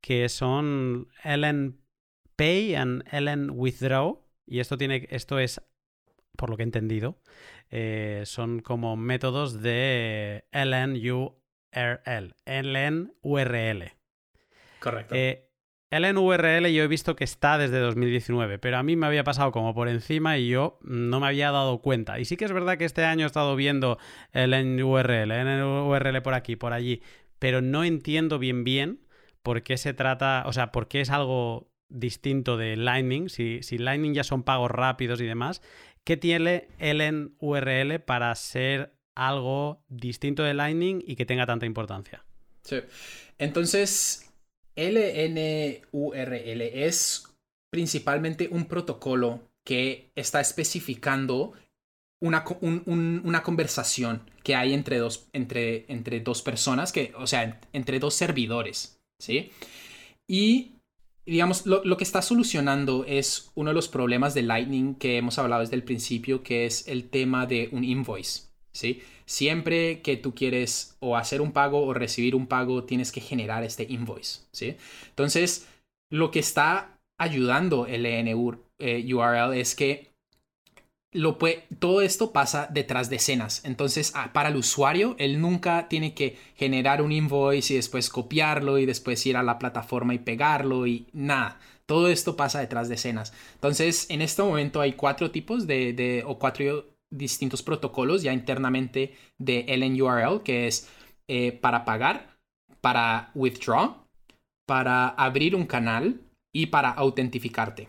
Speaker 1: que son LN Pay and LN Withdraw. Y esto, tiene, esto es, por lo que he entendido, eh, son como métodos de LN URL. LN URL.
Speaker 2: Correcto.
Speaker 1: Eh, LNURL yo he visto que está desde 2019, pero a mí me había pasado como por encima y yo no me había dado cuenta. Y sí que es verdad que este año he estado viendo LNURL, LNURL por aquí, por allí, pero no entiendo bien bien por qué se trata, o sea, por qué es algo distinto de Lightning, si, si Lightning ya son pagos rápidos y demás, ¿qué tiene LNURL para ser algo distinto de Lightning y que tenga tanta importancia?
Speaker 2: Sí. Entonces, LNURL es principalmente un protocolo que está especificando una, una, conversación que hay entre dos, entre, entre dos personas, que, o sea, entre dos servidores, ¿sí? Y, digamos, lo, lo, que está solucionando es uno de los problemas de Lightning que hemos hablado desde el principio, que es el tema de un invoice, ¿sí? Siempre que tú quieres o hacer un pago o recibir un pago, tienes que generar este invoice, ¿sí? Entonces, lo que está ayudando el URL eh, es que lo todo esto pasa detrás de escenas. Entonces, ah, para el usuario, él nunca tiene que generar un invoice y después copiarlo y después ir a la plataforma y pegarlo y nada. Todo esto pasa detrás de escenas. Entonces, en este momento hay cuatro tipos de, o cuatro distintos protocolos ya internamente de LNURL, que es eh, para pagar, para withdraw, para abrir un canal y para autentificarte.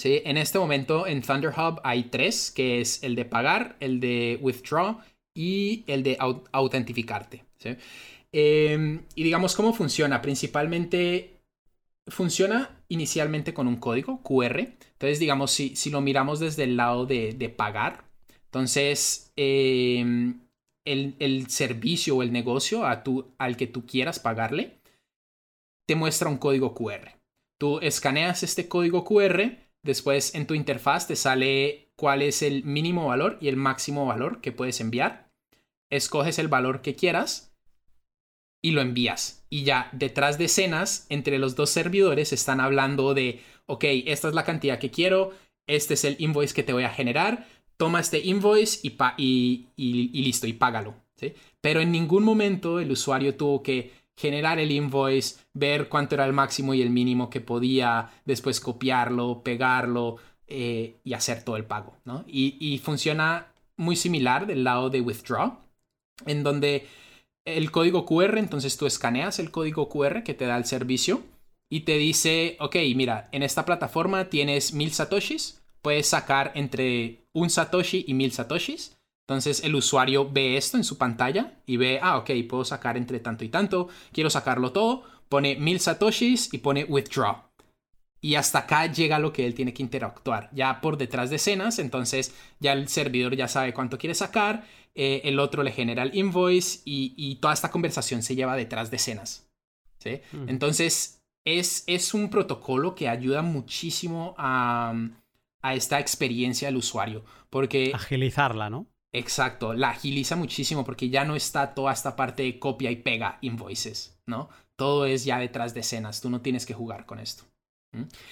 Speaker 2: ¿Sí? En este momento en Thunderhub hay tres, que es el de pagar, el de withdraw y el de autentificarte. Em, y digamos cómo funciona. Principalmente funciona inicialmente con un código QR. Entonces, digamos, si, si lo miramos desde el lado de, de pagar, entonces, em, el, servicio o el negocio a tu, al que tú quieras pagarle te muestra un código QR. Tú escaneas este código QR, después en tu interfaz te sale cuál es el mínimo valor y el máximo valor que puedes enviar. Escoges el valor que quieras y lo envías. Y ya detrás de escenas, entre los dos servidores están hablando de, ok, esta es la cantidad que quiero, este es el invoice que te voy a generar, toma este invoice y, y, listo, y págalo. ¿sí? Pero en ningún momento el usuario tuvo que generar el invoice, ver cuánto era el máximo y el mínimo que podía, después copiarlo, pegarlo eh, y hacer todo el pago. ¿no? Y, y funciona muy similar del lado de withdraw, en donde el código QR, entonces tú escaneas el código QR que te da el servicio y te dice, ok, mira, en esta plataforma tienes mil satoshis, puedes sacar entre un Satoshi y mil Satoshis. Entonces el usuario ve esto en su pantalla y ve, ah, ok, puedo sacar entre tanto y tanto, quiero sacarlo todo, pone mil Satoshis y pone withdraw. Y hasta acá llega lo que él tiene que interactuar. Ya por detrás de escenas, entonces ya el servidor ya sabe cuánto quiere sacar, eh, el otro le genera el invoice y, toda esta conversación se lleva detrás de escenas. ¿sí? Entonces es, es un protocolo que ayuda muchísimo a, a esta experiencia del usuario. Porque...
Speaker 1: Agilizarla, ¿no?
Speaker 2: Exacto, la agiliza muchísimo porque ya no está toda esta parte de copia y pega invoices, ¿no? Todo es ya detrás de escenas, tú no tienes que jugar con esto.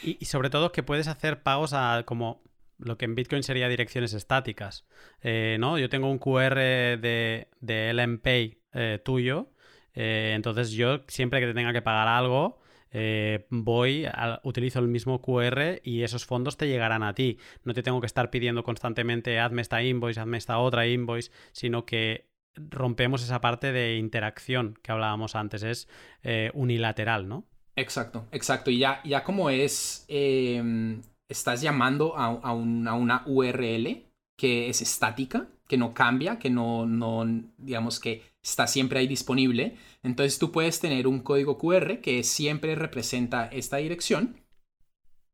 Speaker 1: Y, sobre todo que puedes hacer pagos a como lo que en Bitcoin sería direcciones estáticas, eh, ¿no? Yo tengo un QR de, de LMPay eh, tuyo, eh, entonces yo siempre que te tenga que pagar algo, eh, voy, utilizo el mismo QR y esos fondos te llegarán a ti. No te tengo que estar pidiendo constantemente hazme esta invoice, hazme esta otra invoice, sino que rompemos esa parte de interacción que hablábamos antes, es eh, unilateral, ¿no?
Speaker 2: Exacto, exacto. Y ya, ya como es, em, estás llamando a, a, una URL que es estática, que no cambia, que no, no, digamos que está siempre ahí disponible. Entonces tú puedes tener un código QR que siempre representa esta dirección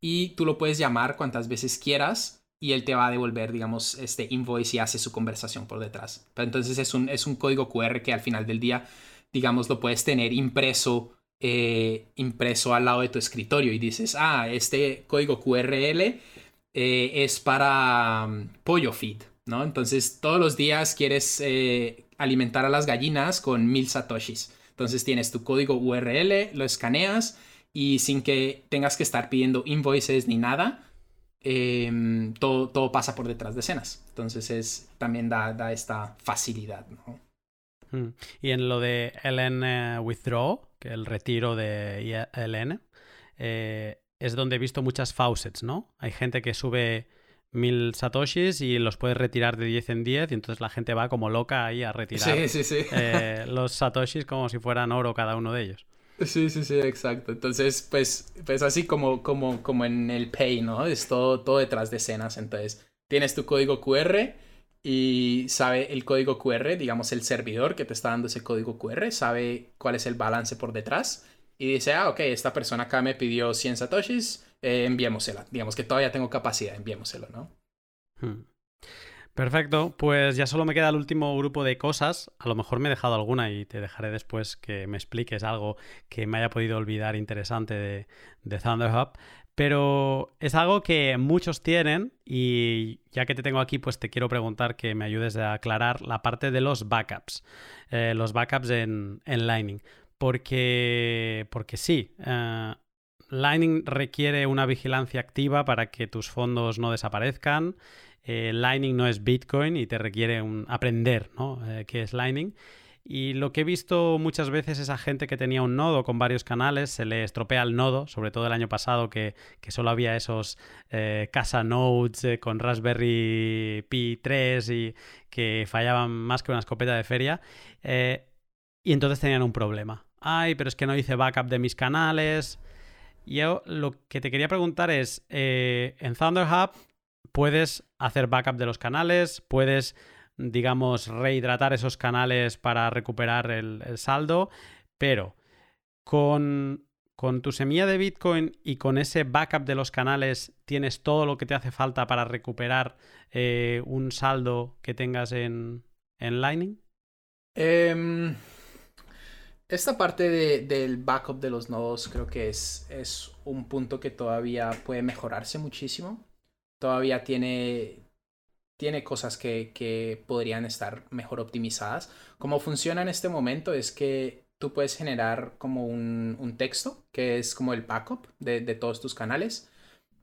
Speaker 2: y tú lo puedes llamar cuantas veces quieras y él te va a devolver, digamos, este invoice y hace su conversación por detrás. Pero entonces es un, es un código QR que al final del día, digamos, lo puedes tener impreso, eh, impreso al lado de tu escritorio y dices, ah, este código QRL eh, es para um, Pollo Feed, ¿no? Entonces todos los días quieres eh, alimentar a las gallinas con mil satoshis. Entonces tienes tu código URL, lo escaneas y sin que tengas que estar pidiendo invoices ni nada, em, todo, todo, pasa por detrás de escenas. Entonces es, también da, esta facilidad.
Speaker 1: Hmm. Y en lo de LN Withdraw, que el retiro de LN, eh, es donde he visto muchas faucets, ¿no? Hay gente que sube mil satoshis y los puedes retirar de 10 en 10 y entonces la gente va como loca ahí a retirar eh, los satoshis como si fueran oro cada uno de ellos.
Speaker 2: Sí, sí, sí, exacto. Entonces, pues, pues así como, como, como en el Pay, ¿no? Es todo, todo detrás de escenas. Entonces, tienes tu código QR y sabe el código QR, digamos el servidor que te está dando ese código QR, sabe cuál es el balance por detrás y dice, ah, ok, esta persona acá me pidió 100 satoshis, eh, enviémosela. Digamos que todavía tengo capacidad, enviémoselo, ¿no?
Speaker 1: Hmm. Perfecto, pues ya solo me queda el último grupo de cosas. A lo mejor me he dejado alguna y te dejaré después que me expliques algo que me haya podido olvidar interesante de, de Thunderhub. Pero es algo que muchos tienen y ya que te tengo aquí, pues te quiero preguntar que me ayudes a aclarar la parte de los backups, eh, los backups en, Lightning. Porque, porque sí, eh, Lightning requiere una vigilancia activa para que tus fondos no desaparezcan. Eh, Lightning no es Bitcoin y te requiere aprender ¿no? qué es Lightning. Y lo que he visto muchas veces es a gente que tenía un nodo con varios canales, se le estropea el nodo, sobre todo el año pasado que, solo había esos eh, casa nodes eh, con Raspberry Pi 3 y que fallaban más que una escopeta de feria. Eh, y entonces tenían un problema. Ay, pero es que no hice backup de mis canales. Yo lo que te quería preguntar es, en Thunderhub puedes hacer backup de los canales, puedes digamos, rehidratar esos canales para recuperar el, saldo, pero con, con, tu semilla de Bitcoin y con ese backup de los canales tienes todo lo que te hace falta para recuperar eh, un saldo que tengas en, en Lightning?
Speaker 2: Em, esta parte del backup de los nodos creo que es, es un punto que todavía puede mejorarse muchísimo. Todavía tiene, tiene cosas que, podrían estar mejor optimizadas. Como funciona en este momento es que tú puedes generar como un, texto, que es como el backup de, todos tus canales.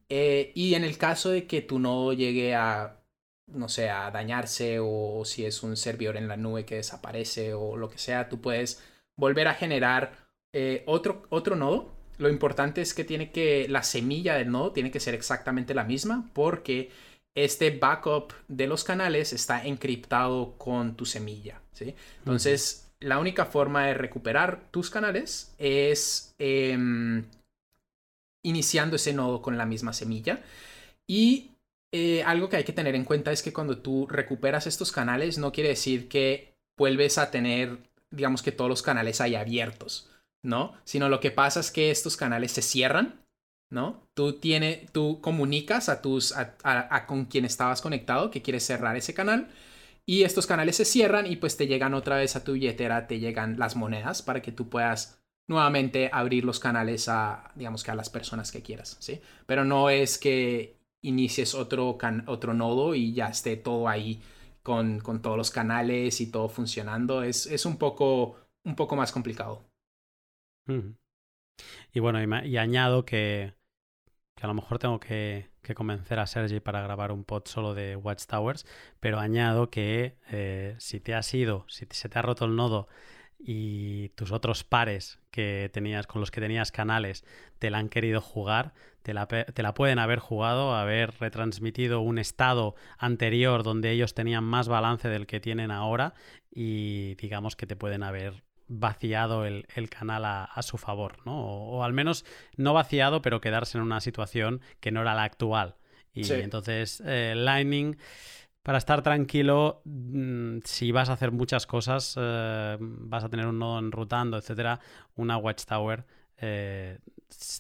Speaker 2: Eh, y en el caso de que tu nodo llegue a, no sé, a dañarse o, si es un servidor en la nube que desaparece o lo que sea, tú puedes volver a generar eh, otro, otro nodo. Lo importante es que tiene que, la semilla del nodo tiene que ser exactamente la misma porque este backup de los canales está encriptado con tu semilla. ¿sí? Entonces, la única forma de recuperar tus canales es em, iniciando ese nodo con la misma semilla. Y eh, algo que hay que tener en cuenta es que cuando tú recuperas estos canales, no quiere decir que vuelves a tener, digamos que todos los canales ahí abiertos, ¿no? Sino lo que pasa es que estos canales se cierran ¿no? Tú, tiene, tú comunicas a, tus, a, con quien estabas conectado que quieres cerrar ese canal y estos canales se cierran y pues te llegan otra vez a tu billetera, te llegan las monedas para que tú puedas nuevamente abrir los canales a, digamos que a las personas que quieras, ¿sí? Pero no es que inicies otro, otro nodo y ya esté todo ahí con, con todos los canales y todo funcionando. Es, es un, poco, un poco más complicado.
Speaker 1: Y bueno, y añado que que a lo mejor tengo que, convencer a Sergi para grabar un pod solo de Watchtowers, pero añado que eh, si te has ido, si se te ha roto el nodo y tus otros pares que tenías con los que tenías canales te la han querido jugar, te la, te la, pueden haber jugado, haber retransmitido un estado anterior donde ellos tenían más balance del que tienen ahora y digamos que te pueden haber vaciado el, canal a, su favor, ¿no? O, al menos no vaciado, pero quedarse en una situación que no era la actual. Y entonces, eh, Lightning, para estar tranquilo, mm, si vas a hacer muchas cosas, eh, vas a tener un nodo enrutando, etcétera, una Watchtower eh,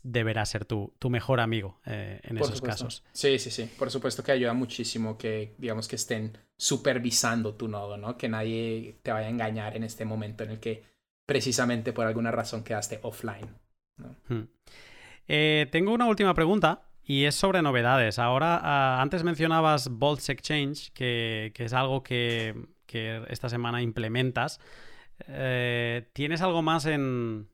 Speaker 1: deberá ser tu, tu mejor amigo en esos casos.
Speaker 2: Sí, sí, sí. Por supuesto que ayuda muchísimo que, digamos, que estén supervisando tu nodo, ¿no? Que nadie te vaya a engañar en este momento en el que precisamente por alguna razón quedaste offline. Hmm.
Speaker 1: Eh, tengo una última pregunta y es sobre novedades. Ahora, ah, antes mencionabas Bolts Exchange, que, es algo que, esta semana implementas. Eh, ¿Tienes algo más en,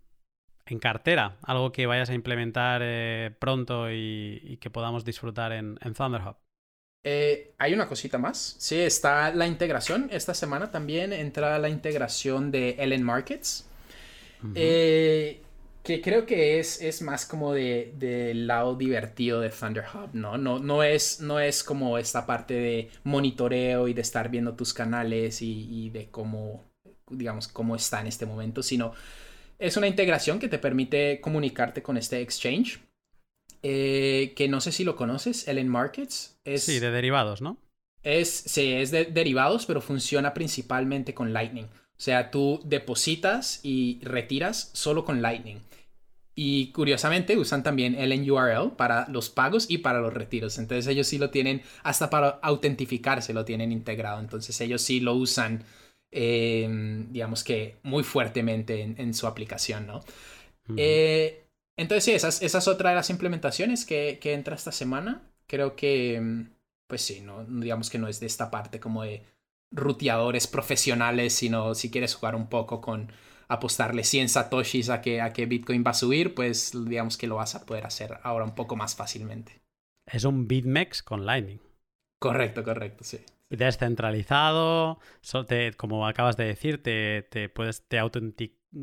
Speaker 1: cartera? ¿Algo que vayas a implementar eh, pronto y, que podamos disfrutar en, en Thunderhub?
Speaker 2: Eh, hay una cosita más. Sí, está la integración. Esta semana también entra la integración de Ellen Markets. Eh, que creo que es, es más como del de, lado divertido de Thunder Hub, ¿no? No, no, es, no es como esta parte de monitoreo y de estar viendo tus canales y, y de cómo, digamos, cómo está en este momento, sino es una integración que te permite comunicarte con este exchange. Eh, que no sé si lo conoces, Ellen Markets.
Speaker 1: Es, sí, de derivados, ¿no?
Speaker 2: Es, sí, es de derivados, pero funciona principalmente con Lightning. O sea, tú depositas y retiras solo con Lightning. Y curiosamente usan también LNURL para los pagos y para los retiros. Entonces ellos sí lo tienen, hasta para autentificarse lo tienen integrado. Entonces ellos sí lo usan, em, digamos que muy fuertemente en, su aplicación, ¿no? Eh, entonces sí, esa, es otra de las implementaciones que, que entra esta semana. Creo que, em, pues sí, no, digamos que no es de esta parte como de ruteadores profesionales, sino si quieres jugar un poco con apostarle 100 satoshis a que, a que Bitcoin va a subir, pues digamos que lo vas a poder hacer ahora un poco más fácilmente.
Speaker 1: Es un BitMEX con Lightning.
Speaker 2: Correcto, correcto, sí.
Speaker 1: Descentralizado, como acabas de decir, te, te puedes, te,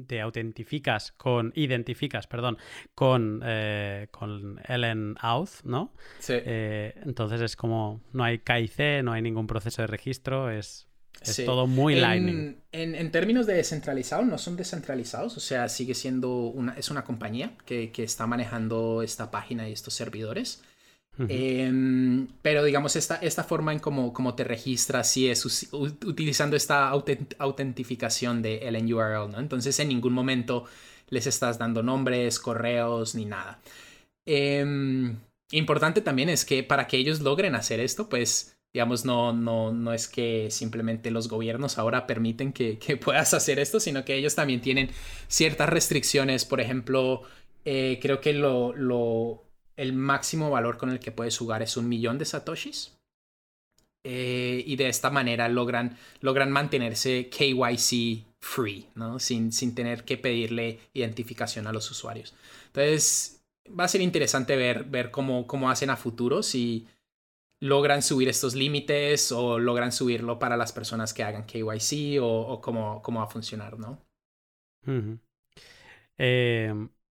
Speaker 1: te autentificas con, identificas, perdón, con, eh, con Ellen Auth, ¿no?
Speaker 2: Sí.
Speaker 1: Eh, entonces es como, no hay KIC, no hay ningún proceso de registro, es es todo muy Lightning.
Speaker 2: En, términos de descentralizado, no son descentralizados, o sea, sigue siendo una, es una compañía que, está manejando esta página y estos servidores. Em, pero digamos, esta, esta forma en cómo, te registras sí es utilizando esta autentificación de LNURL, ¿no? Entonces en ningún momento les estás dando nombres, correos, ni nada. Em, importante también es que para que ellos logren hacer esto, pues digamos, no, no, no es que simplemente los gobiernos ahora permiten que, puedas hacer esto, sino que ellos también tienen ciertas restricciones. Por ejemplo, eh, creo que lo, lo, el máximo valor con el que puedes jugar es un millón de satoshis. Eh, y de esta manera logran, logran mantenerse KYC free, ¿no? Sin, sin tener que pedirle identificación a los usuarios. Entonces, va a ser interesante ver, ver cómo, cómo hacen a futuro, si, logran subir estos límites o logran subirlo para las personas que hagan KYC o, cómo, cómo, va a funcionar, ¿no?
Speaker 1: Eh,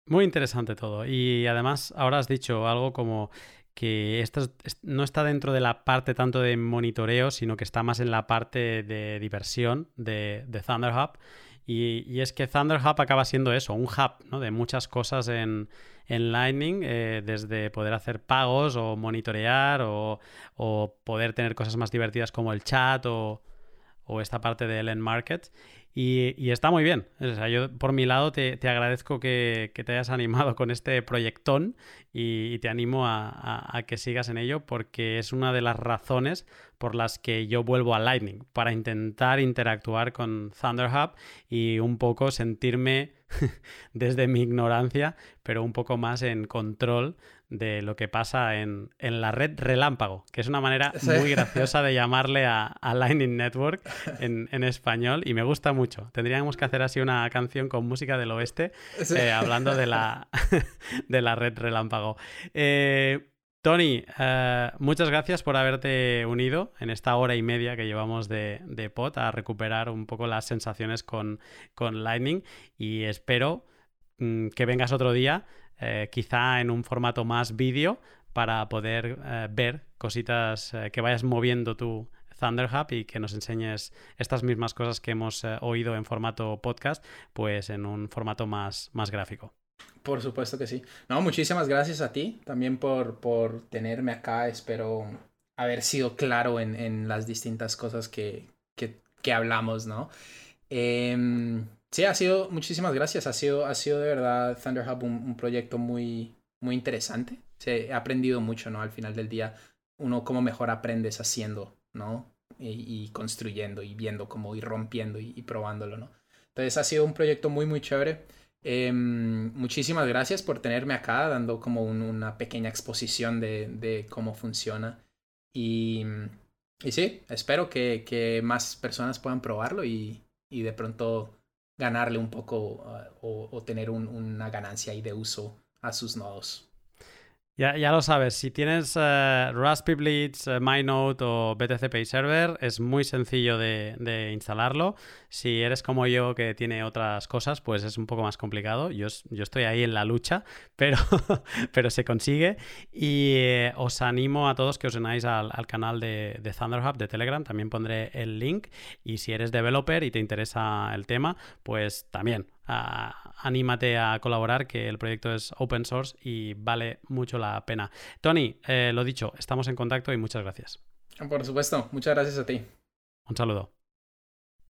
Speaker 1: muy interesante todo. Y además, ahora has dicho algo como que esto no está dentro de la parte tanto de monitoreo, sino que está más en la parte de diversión de, de Thunder Hub. Y, es que Thunder Hub acaba siendo eso, un hub ¿no? de muchas cosas en, en Lightning, eh, desde poder hacer pagos o monitorear o, poder tener cosas más divertidas como el chat o, esta parte del end market. Y, está muy bien. yo por mi lado te, agradezco que, te hayas animado con este proyectón y, te animo a, que sigas en ello porque es una de las razones por las que yo vuelvo a Lightning, para intentar interactuar con Thunder Hub y un poco sentirme desde mi ignorancia, pero un poco más en control de lo que pasa en, la red relámpago, que es una manera muy graciosa de llamarle a, Lightning Network en, español y me gusta mucho. Tendríamos que hacer así una canción con música del oeste eh, hablando de la, de la red relámpago. Eh, Tony, eh, muchas gracias por haberte unido en esta hora y media que llevamos de, de a recuperar un poco las sensaciones con, con Lightning y espero mm, que vengas otro día, eh, quizá en un formato más vídeo, para poder eh, ver cositas que vayas moviendo tu Thunder Hub y que nos enseñes estas mismas cosas que hemos oído en formato podcast, pues en un formato más, más gráfico.
Speaker 2: Por supuesto que sí. No, muchísimas gracias a ti también por, por tenerme acá. Espero haber sido claro en, en las distintas cosas que, que, que hablamos, ¿no? Em, sí, ha sido, muchísimas gracias. Ha sido, ha sido de verdad Thunder Hub un, proyecto muy, muy interesante. he aprendido mucho, ¿no? Al final del día, uno como mejor aprendes haciendo, ¿no? Y, construyendo y viendo cómo ir rompiendo y, y probándolo, ¿no? Entonces ha sido un proyecto muy, muy chévere. Em, muchísimas gracias por tenerme acá, dando como una pequeña exposición de, cómo funciona. Y, sí, espero que, más personas puedan probarlo y, de pronto ganarle un poco uh, o, tener una ganancia ahí de uso a sus nodos.
Speaker 1: Ya, ya, lo sabes, si tienes uh, Raspberry Blitz, uh, MyNote o BTC Pay Server, es muy sencillo de, de, instalarlo. Si eres como yo que tiene otras cosas, pues es un poco más complicado. Yo, yo estoy ahí en la lucha, pero, pero se consigue. Y eh, os animo a todos que os unáis al, al canal de, de Thunderhub de Telegram, también pondré el link. Y si eres developer y te interesa el tema, pues también anímate a colaborar, que el proyecto es open source y vale mucho la pena. Tony, eh, lo dicho, estamos en contacto y muchas gracias.
Speaker 2: Por supuesto, muchas gracias a ti.
Speaker 1: Un saludo.